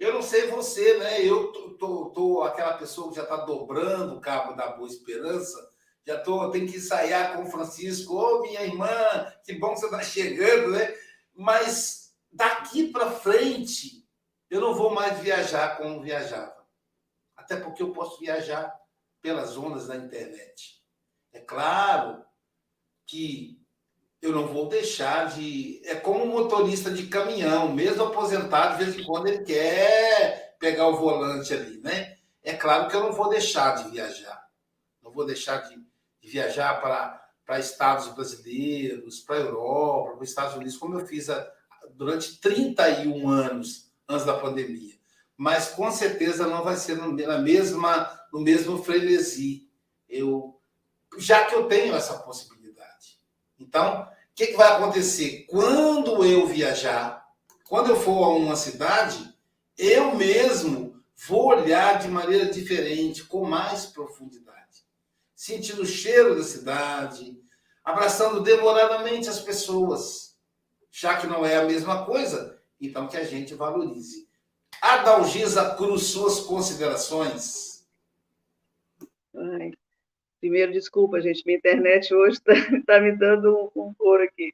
eu não sei você, né? Eu tô, tô, tô aquela pessoa que já está dobrando o cabo da Boa Esperança, já tô, tenho que ensaiar com o Francisco. Ô, oh, minha irmã, que bom que você está chegando, né? Mas daqui para frente, eu não vou mais viajar como viajava. Até porque eu posso viajar pelas ondas da internet. É claro que eu não vou deixar de. É como motorista de caminhão, mesmo aposentado, de vez em quando ele quer pegar o volante ali, né? É claro que eu não vou deixar de viajar. Não vou deixar de, de viajar para, para estados brasileiros, para a Europa, para os Estados Unidos, como eu fiz a, durante 31 anos antes da pandemia. Mas com certeza não vai ser na mesma, no mesmo frenesi. Eu, já que eu tenho essa possibilidade. Então, o que, que vai acontecer? Quando eu viajar, quando eu for a uma cidade, eu mesmo vou olhar de maneira diferente, com mais profundidade. Sentindo o cheiro da cidade, abraçando demoradamente as pessoas. Já que não é a mesma coisa, então, que a gente valorize. Adalgisa Cruz, suas considerações. Primeiro, desculpa, gente, minha internet hoje está tá me dando um, um aqui.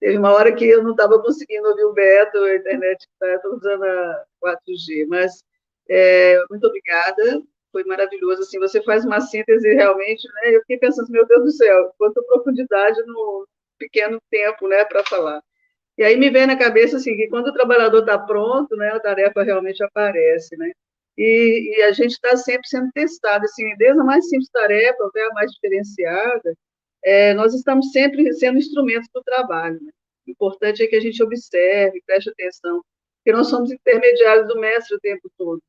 Teve uma hora que eu não estava conseguindo ouvir o Beto, a internet está usando a 4G, mas é, muito obrigada, foi maravilhoso. Assim, você faz uma síntese realmente, né? Eu fiquei pensando, meu Deus do céu, quanta profundidade no pequeno tempo, né, para falar. E aí me vem na cabeça assim, que quando o trabalhador está pronto, né, a tarefa realmente aparece, né? E, e a gente está sempre sendo testado, assim, desde a mais simples tarefa até a mais diferenciada, é, nós estamos sempre sendo instrumentos do trabalho. Né? O importante é que a gente observe, preste atenção, porque nós somos intermediários do mestre o tempo todo.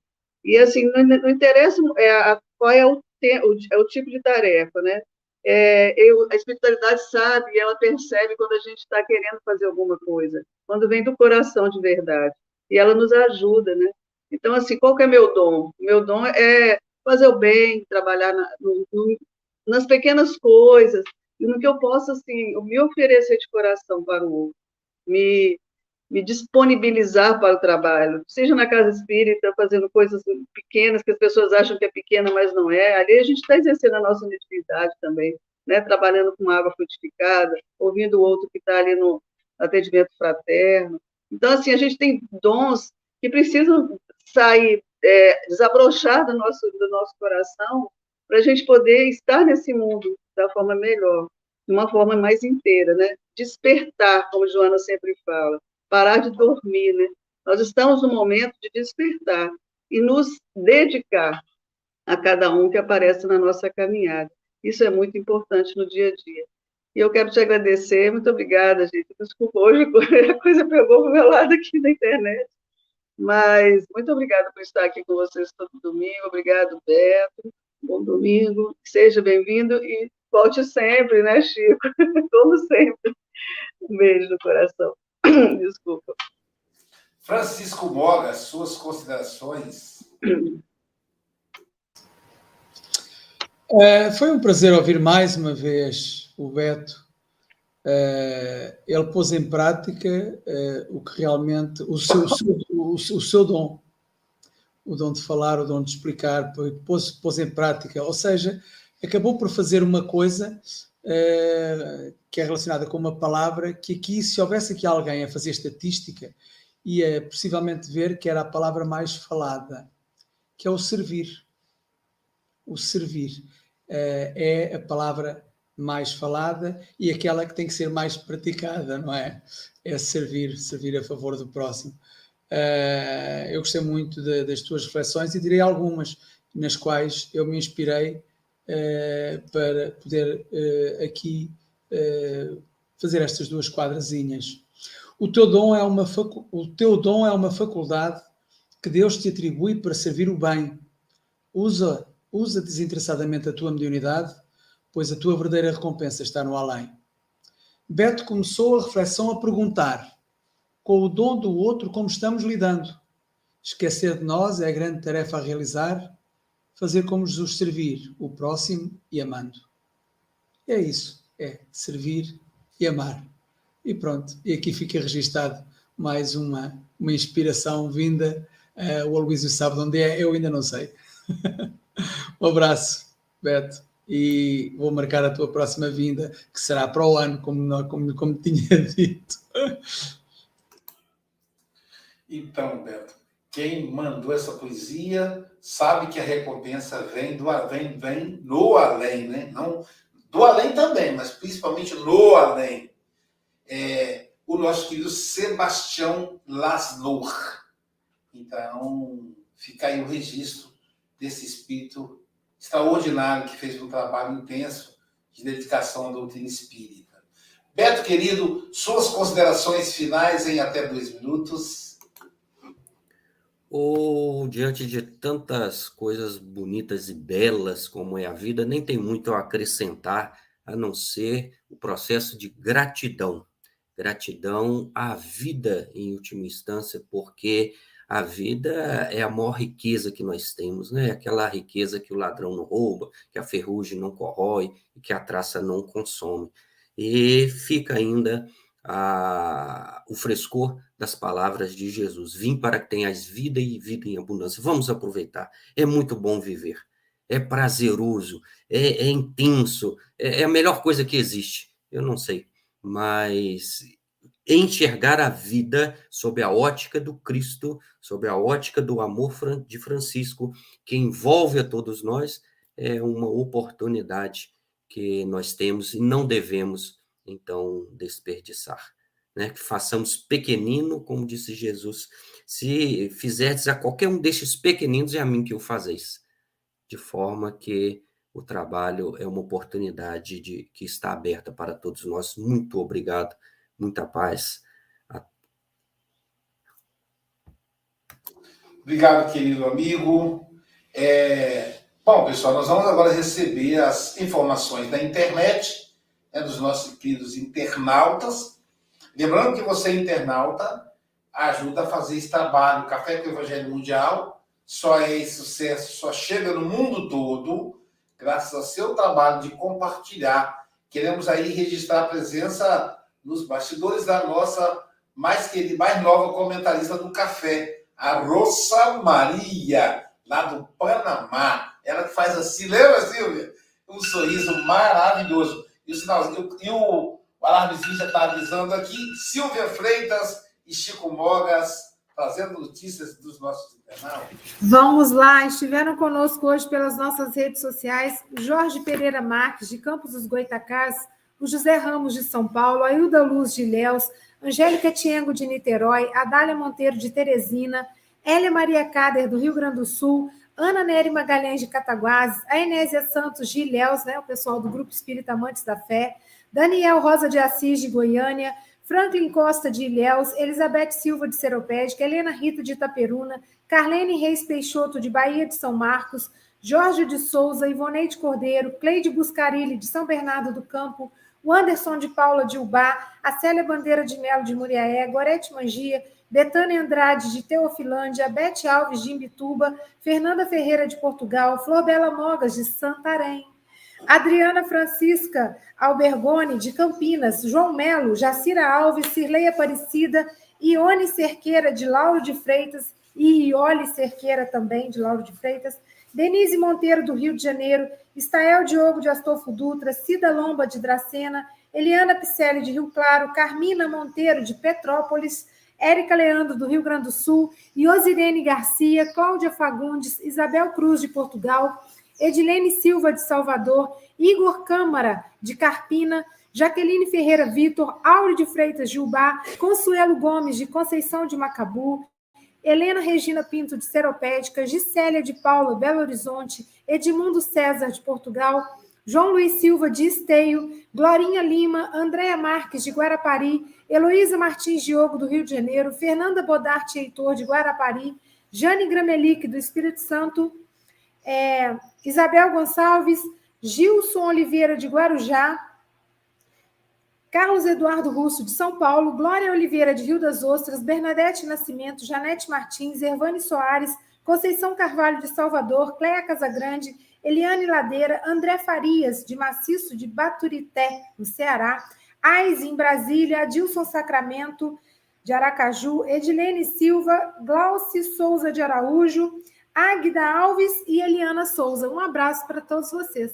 E, assim, não, não interessa é, a, qual é o, te, o, é o tipo de tarefa, né? é, eu, a espiritualidade sabe ela percebe quando a gente está querendo fazer alguma coisa, quando vem do coração de verdade. E ela nos ajuda, né? Então, assim, qual que é meu dom? Meu dom é fazer o bem, trabalhar na, no, no, nas pequenas coisas, e no que eu possa, assim, me oferecer de coração para o outro, me me disponibilizar para o trabalho, seja na casa espírita, fazendo coisas pequenas que as pessoas acham que é pequena, mas não é. Ali a gente está exercendo a nossa natividade também, né? trabalhando com água frutificada, ouvindo o outro que está ali no atendimento fraterno. Então, assim, a gente tem dons que precisam sair, é, desabrochar do nosso, do nosso coração para a gente poder estar nesse mundo da forma melhor, de uma forma mais inteira, né? Despertar, como Joana sempre fala parar de dormir, né? Nós estamos no momento de despertar e nos dedicar a cada um que aparece na nossa caminhada. Isso é muito importante no dia a dia. E eu quero te agradecer, muito obrigada, gente. Desculpa, hoje a coisa pegou o meu lado aqui na internet. Mas muito obrigada por estar aqui com vocês todo domingo. Obrigado, Beto. Bom domingo. Seja bem-vindo e volte sempre, né, Chico? Como sempre. Um beijo no coração. Desculpa. Francisco Moga, suas considerações. É, foi um prazer ouvir mais uma vez o Beto. É, ele pôs em prática é, o que realmente o seu, o, seu, o, o seu dom, o dom de falar, o dom de explicar, pôs, pôs em prática, ou seja, acabou por fazer uma coisa uh, que é relacionada com uma palavra que aqui, se houvesse aqui alguém a fazer estatística, ia possivelmente ver que era a palavra mais falada, que é o servir. O servir uh, é a palavra mais falada e aquela que tem que ser mais praticada, não é? É servir, servir a favor do próximo. Uh, eu gostei muito de, das tuas reflexões e direi algumas nas quais eu me inspirei uh, para poder uh, aqui fazer estas duas quadrazinhas. O teu, dom é uma o teu dom é uma faculdade que Deus te atribui para servir o bem. Usa, usa desinteressadamente a tua mediunidade, pois a tua verdadeira recompensa está no além. Beto começou a reflexão a perguntar com o dom do outro como estamos lidando. Esquecer de nós é a grande tarefa a realizar, fazer como Jesus servir o próximo e amando. É isso, é servir e amar. E pronto, e aqui fica registado mais uma, uma inspiração vinda. Uh, o Aloysio sabe de onde é, eu ainda não sei. um abraço, Beto, e vou marcar a tua próxima vinda, que será para o ano, como, como, como tinha dito. Então, Beto, quem mandou essa poesia sabe que a recompensa vem do vem, vem no além, né? Não do além também, mas principalmente no além. É, o nosso querido Sebastião Lasnour. Então, fica aí o registro desse espírito extraordinário que fez um trabalho intenso de dedicação à doutrina espírita. Beto, querido, suas considerações finais em até dois minutos ou diante de tantas coisas bonitas e belas como é a vida, nem tem muito a acrescentar a não ser o processo de gratidão. Gratidão à vida, em última instância, porque a vida é a maior riqueza que nós temos, né? Aquela riqueza que o ladrão não rouba, que a ferrugem não corrói e que a traça não consome. E fica ainda a, o frescor das palavras de Jesus. Vim para que tenhas vida e vida em abundância. Vamos aproveitar. É muito bom viver. É prazeroso, é, é intenso, é, é, a melhor coisa que existe. Eu não sei, mas enxergar a vida sob a ótica do Cristo, sob a ótica do amor de Francisco, que envolve a todos nós, é uma oportunidade que nós temos e não devemos então desperdiçar. Né? Que façamos pequenino, como disse Jesus, se fizerdes a qualquer um destes pequeninos, é a mim que o fazeis. De forma que o trabalho é uma oportunidade de, que está aberta para todos nós. Muito obrigado, muita paz. Obrigado, querido amigo. É... Bom, pessoal, nós vamos agora receber as informações da internet né, dos nossos queridos internautas. Lembrando que você, internauta, ajuda a fazer esse trabalho. O Café com o Evangelho Mundial só é sucesso, só chega no mundo todo, graças ao seu trabalho de compartilhar. Queremos aí registrar a presença nos bastidores da nossa mais querida, mais nova comentarista do café, a Rosa Maria, lá do Panamá. Ela que faz assim, lembra, Silvia? Um sorriso maravilhoso. E o, sinalzinho, e o, o alarmezinho já está avisando aqui. Silvia Freitas e Chico Mogas trazendo notícias dos nossos internautas. Vamos lá, estiveram conosco hoje pelas nossas redes sociais Jorge Pereira Marques, de Campos dos Goitacás, o José Ramos, de São Paulo, a Hilda Luz, de Léus, Angélica Tiengo, de Niterói, Adália Monteiro, de Teresina, Hélia Maria Cader, do Rio Grande do Sul, Ana Nery Magalhães de Cataguases, a Enésia Santos de Ilhéus, né, o pessoal do Grupo Espírita Amantes da Fé, Daniel Rosa de Assis de Goiânia, Franklin Costa de Ilhéus, Elizabeth Silva de Seropédica, Helena Rita de Itaperuna, Carlene Reis Peixoto de Bahia de São Marcos, Jorge de Souza, Ivoneide Cordeiro, Cleide Buscarilli de São Bernardo do Campo, o Anderson de Paula de Ubá, a Célia Bandeira de Melo de Muriaé, Gorete Mangia, Betânia Andrade de Teofilândia, Bete Alves de Imbituba, Fernanda Ferreira de Portugal, Flor Bela Mogas de Santarém, Adriana Francisca Albergoni de Campinas, João Melo, Jacira Alves, Cirlei Aparecida, Ione Cerqueira de Lauro de Freitas e Iole Cerqueira também de Lauro de Freitas, Denise Monteiro do Rio de Janeiro, Estael Diogo de Astolfo Dutra, Cida Lomba de Dracena, Eliana Picelli de Rio Claro, Carmina Monteiro de Petrópolis, Érica Leandro, do Rio Grande do Sul, Iosirene Garcia, Cláudia Fagundes, Isabel Cruz, de Portugal, Edilene Silva, de Salvador, Igor Câmara, de Carpina, Jaqueline Ferreira Vitor, Áureo de Freitas, Ubá, Consuelo Gomes, de Conceição de Macabu, Helena Regina Pinto, de Seropédica, Gisélia de Paula, Belo Horizonte, Edmundo César, de Portugal, João Luiz Silva, de Esteio, Glorinha Lima, Andréa Marques, de Guarapari, Heloísa Martins Diogo, do Rio de Janeiro, Fernanda Bodarte Heitor, de Guarapari, Jane Gramelic, do Espírito Santo, é, Isabel Gonçalves, Gilson Oliveira, de Guarujá, Carlos Eduardo Russo, de São Paulo, Glória Oliveira, de Rio das Ostras, Bernadette Nascimento, Janete Martins, Ervane Soares, Conceição Carvalho, de Salvador, Cléa Casagrande, Eliane Ladeira, André Farias, de Maciço de Baturité, no Ceará, Ais, em Brasília, Adilson Sacramento, de Aracaju, Edilene Silva, Glauci Souza de Araújo, Águida Alves e Eliana Souza. Um abraço para todos vocês.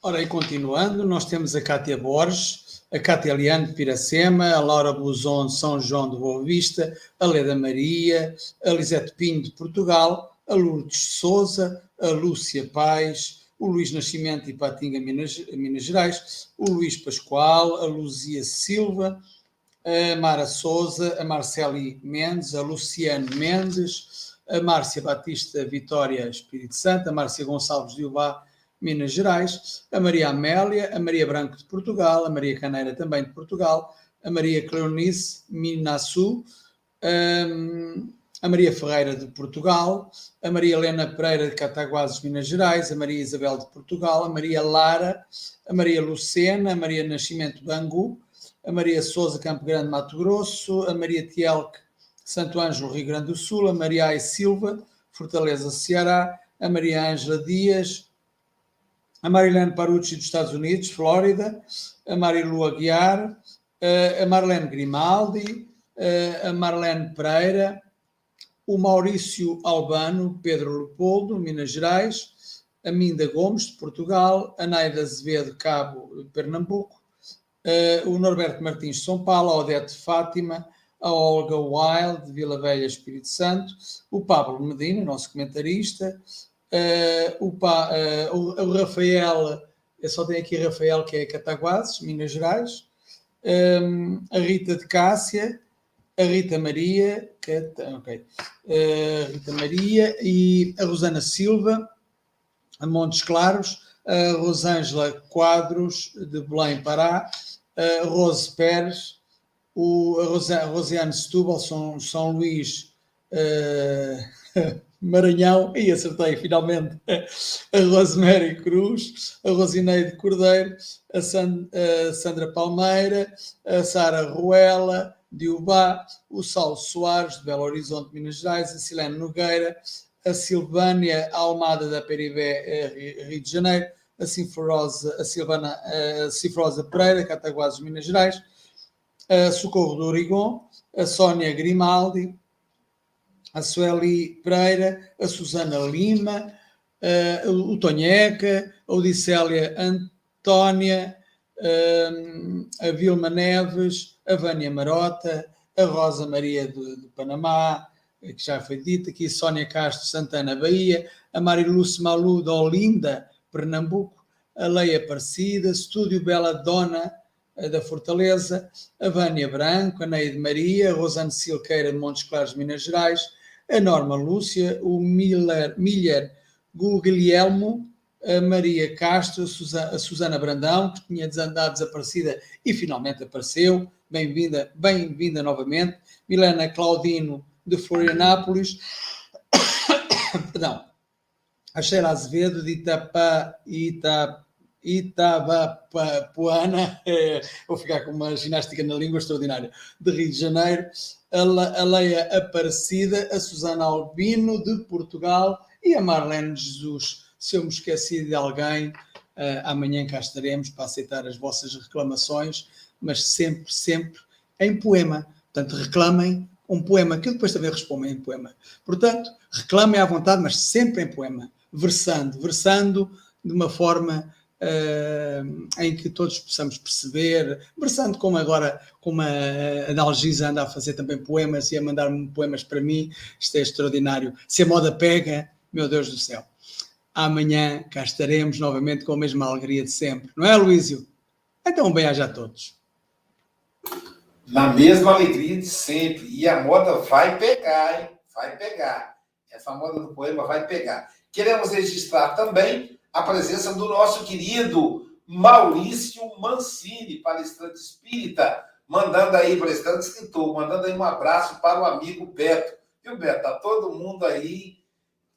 Ora, e continuando, nós temos a Cátia Borges, a Cátia Eliane de Piracema, a Laura Buzon de São João de Boa Vista, a Leda Maria, a Lisete Pinho de Portugal, a Lourdes Souza, a Lúcia Paz, o Luís Nascimento e Patinga, Minas, Minas Gerais, o Luís Pascoal, a Luzia Silva, a Mara Souza, a Marceli Mendes, a Luciano Mendes, a Márcia Batista Vitória Espírito Santo, a Márcia Gonçalves de Ubá, Minas Gerais, a Maria Amélia, a Maria Branco de Portugal, a Maria Caneira também de Portugal, a Maria Cleonice Minassu, um, a Maria Ferreira de Portugal, a Maria Helena Pereira de Cataguases, Minas Gerais, a Maria Isabel de Portugal, a Maria Lara, a Maria Lucena, a Maria Nascimento Bangu, a Maria Souza Campo Grande, Mato Grosso, a Maria Tielque Santo Ângelo, Rio Grande do Sul, a Maria Ai Silva, Fortaleza, Ceará, a Maria Ângela Dias, a Marilene Parucci dos Estados Unidos, Flórida, a Marilu Aguiar, a Marlene Grimaldi, a Marlene Pereira, o Maurício Albano, Pedro Leopoldo, Minas Gerais, a Minda Gomes, de Portugal, a Naida Azevedo, Cabo, Pernambuco, uh, o Norberto Martins, de São Paulo, a Odete Fátima, a Olga Wild, de Vila Velha, Espírito Santo, o Pablo Medina, nosso comentarista, uh, o, pa, uh, o, o, Rafael, eu só tenho aqui Rafael, que é Cataguases, Minas Gerais, um, a Rita de Cássia, a Rita Maria, que, é, okay, a Rita Maria e a Rosana Silva, a Montes Claros, a Rosângela Quadros, de Belém, Pará, a Rose Pérez, o, a Rosiane Setúbal, São, São Luís, uh, Maranhão, e acertei finalmente, a Rosemary Cruz, a Rosineide Cordeiro, a, San, Sandra Palmeira, a Sara Ruela, de Ubá, o Saulo Soares, de Belo Horizonte, Minas Gerais, a Silene Nogueira, a Silvânia Almada da Peribé, eh, Rio de Janeiro, a Sinforosa, a Silvana, a Cifrosa Pereira, Cataguases, Minas Gerais, a Socorro do Origon, a Sónia Grimaldi, a Sueli Pereira, a Susana Lima, a, o Tonheca, a Odissélia Antónia, a Vilma Neves, a Vânia Marota, a Rosa Maria de Panamá, que já foi dita aqui, Sónia Castro Santana Bahia, a Mariluce Malu de Olinda, Pernambuco, a Leia Aparecida, Estúdio Bela Dona da Fortaleza, a Vânia Branco, a Neide Maria, a Rosane Silqueira de Montes Claros, Minas Gerais, a Norma Lúcia, o Miller, Miller Guglielmo, a Maria Castro, a Susana Brandão, que tinha desandado desaparecida e finalmente apareceu. Bem-vinda, bem-vinda novamente. Milena Claudino, de Florianápolis. Perdão. Sheila Azevedo, de Itapa, Itapa Itabapuana, é, vou ficar com uma ginástica na língua extraordinária, de Rio de Janeiro, a Leia Aparecida, a Susana Albino, de Portugal, e a Marlene Jesus. Se eu me esqueci de alguém, uh, amanhã cá estaremos para aceitar as vossas reclamações, mas sempre, sempre em poema. Portanto, reclamem um poema, que depois também respondo em poema. Portanto, reclamem à vontade, mas sempre em poema, versando, versando de uma forma uh, em que todos possamos perceber, versando como agora, como a Adalgisa anda a fazer também poemas e a mandar-me poemas para mim, isto é extraordinário. Se a moda pega, meu Deus do céu. Amanhã cá estaremos novamente com a mesma alegria de sempre, não é, Luísio? Então, beijo a todos. Na mesma alegria de sempre. E a moda vai pegar, hein? Vai pegar. Essa moda do poema vai pegar. Queremos registrar também a presença do nosso querido Maurício Mancini, palestrante espírita, mandando aí, palestrante escritor, mandando aí um abraço para o amigo Beto. Viu, Beto? Tá todo mundo aí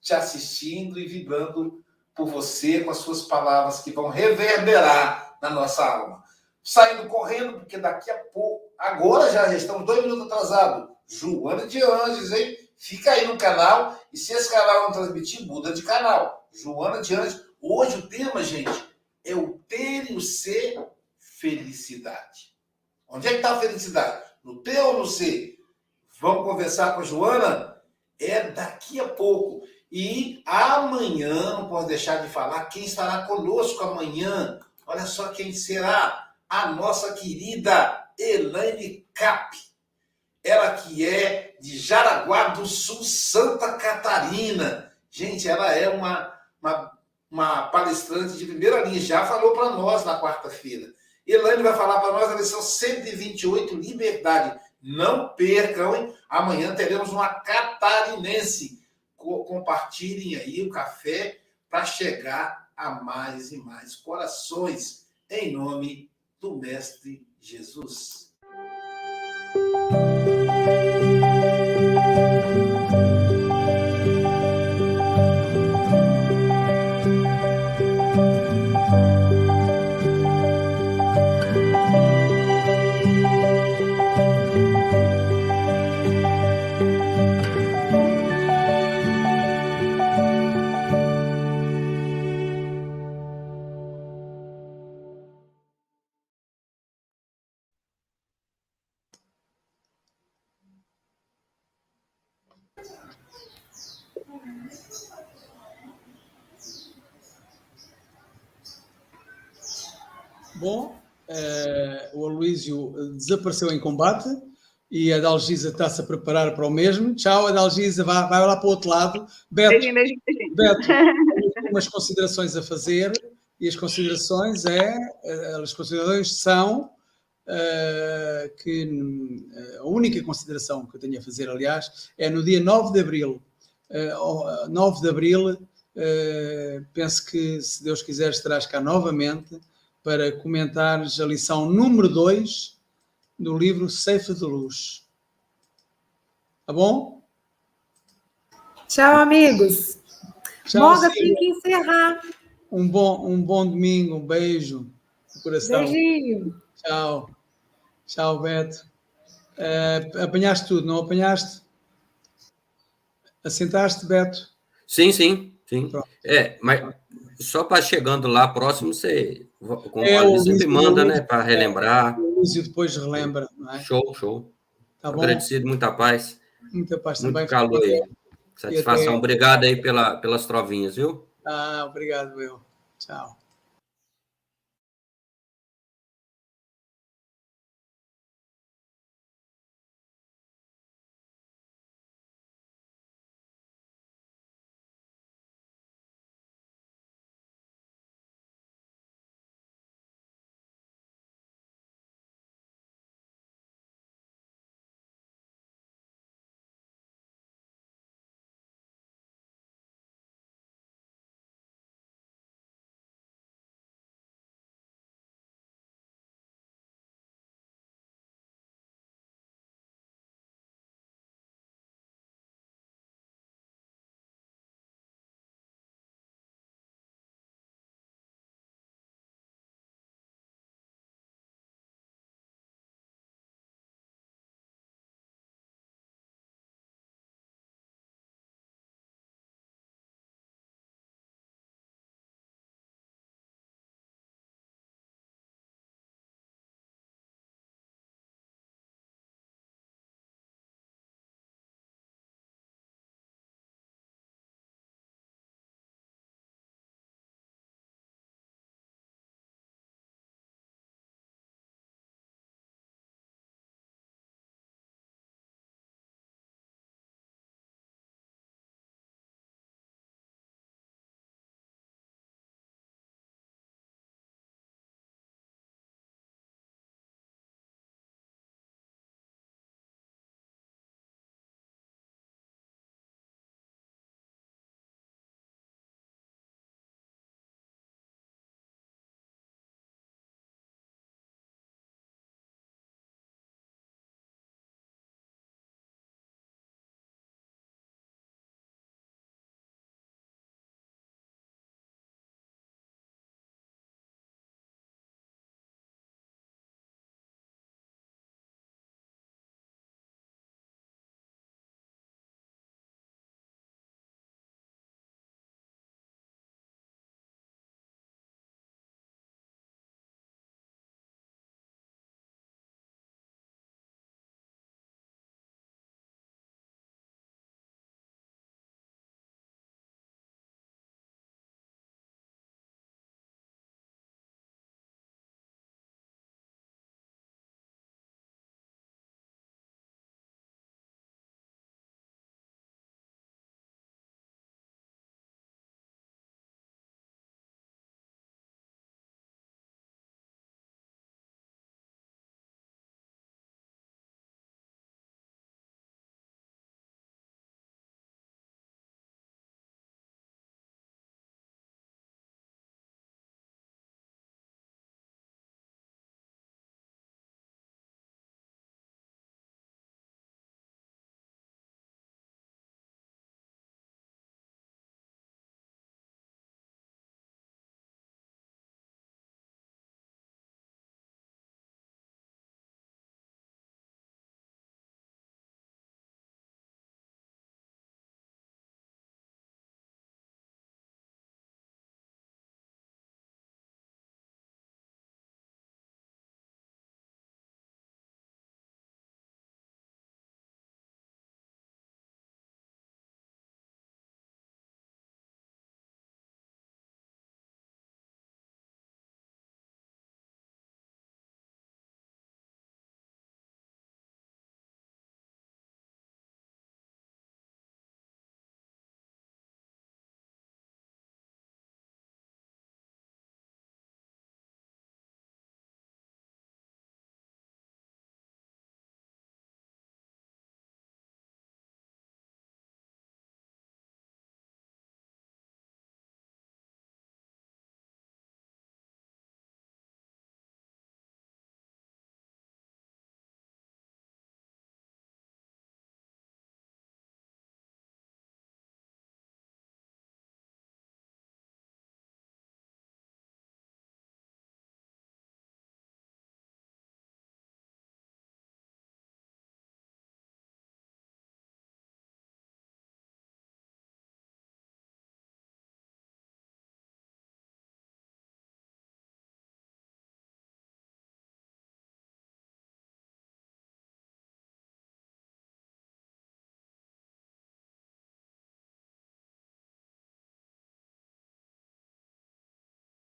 te assistindo e vibrando por você com as suas palavras que vão reverberar na nossa alma. Saindo correndo, porque daqui a pouco, agora já, já estamos dois minutos atrasados. Joana de Anjos, hein? Fica aí no canal e se esse canal não transmitir, muda de canal. Joana Anjos. Hoje o tema, gente, é o ter e o ser felicidade. Onde é que está a felicidade? No ter ou no ser? Vamos conversar com a Joana? É daqui a pouco. E amanhã, não posso deixar de falar, quem estará conosco amanhã? Olha só quem será a nossa querida Elaine Cap. Ela que é de Jaraguá do Sul, Santa Catarina. Gente, ela é uma, uma, uma palestrante de primeira linha, já falou para nós na quarta-feira. Elaine vai falar para nós a lição 128, Liberdade. Não percam, hein? Amanhã teremos uma catarinense compartilhem aí o café para chegar a mais e mais corações, em nome do Mestre Jesus. Bom, uh, o Aloísio desapareceu em combate e a Dalgisa está-se a preparar para o mesmo. Tchau, a Dalgisa, vai, vai lá para o outro lado. Beto, beijinho, beijinho, beijinho. Beto umas considerações a fazer e as considerações é, eh, as considerações são uh, que a única consideração que eu tenho a fazer, aliás, é no dia 9 de Abril. Uh, 9 de Abril, uh, penso que, se Deus quiser, estarás cá novamente para comentares a lição número 2 do livro Ceifa de Luz. Tá bom? Tchau, amigos. Tchau, Moga tem que encerrar. Um bom, um bom domingo, um beijo no coração. Beijinho. Tchau. Tchau, Beto. Uh, apanhaste tudo, não apanhaste? Assentaste, Beto? Sim, sim, sim. Pronto. É, mas só para chegando lá próximo, você com é, o sempre manda, né, para relembrar. O Lúcio depois relembra, é? Show, show. Tá Agradecido, muita paz. Muita paz Muito também. calor aí. Satisfação. Até... Obrigado aí pela, pelas trovinhas, viu? Ah, obrigado, eu. Tchau.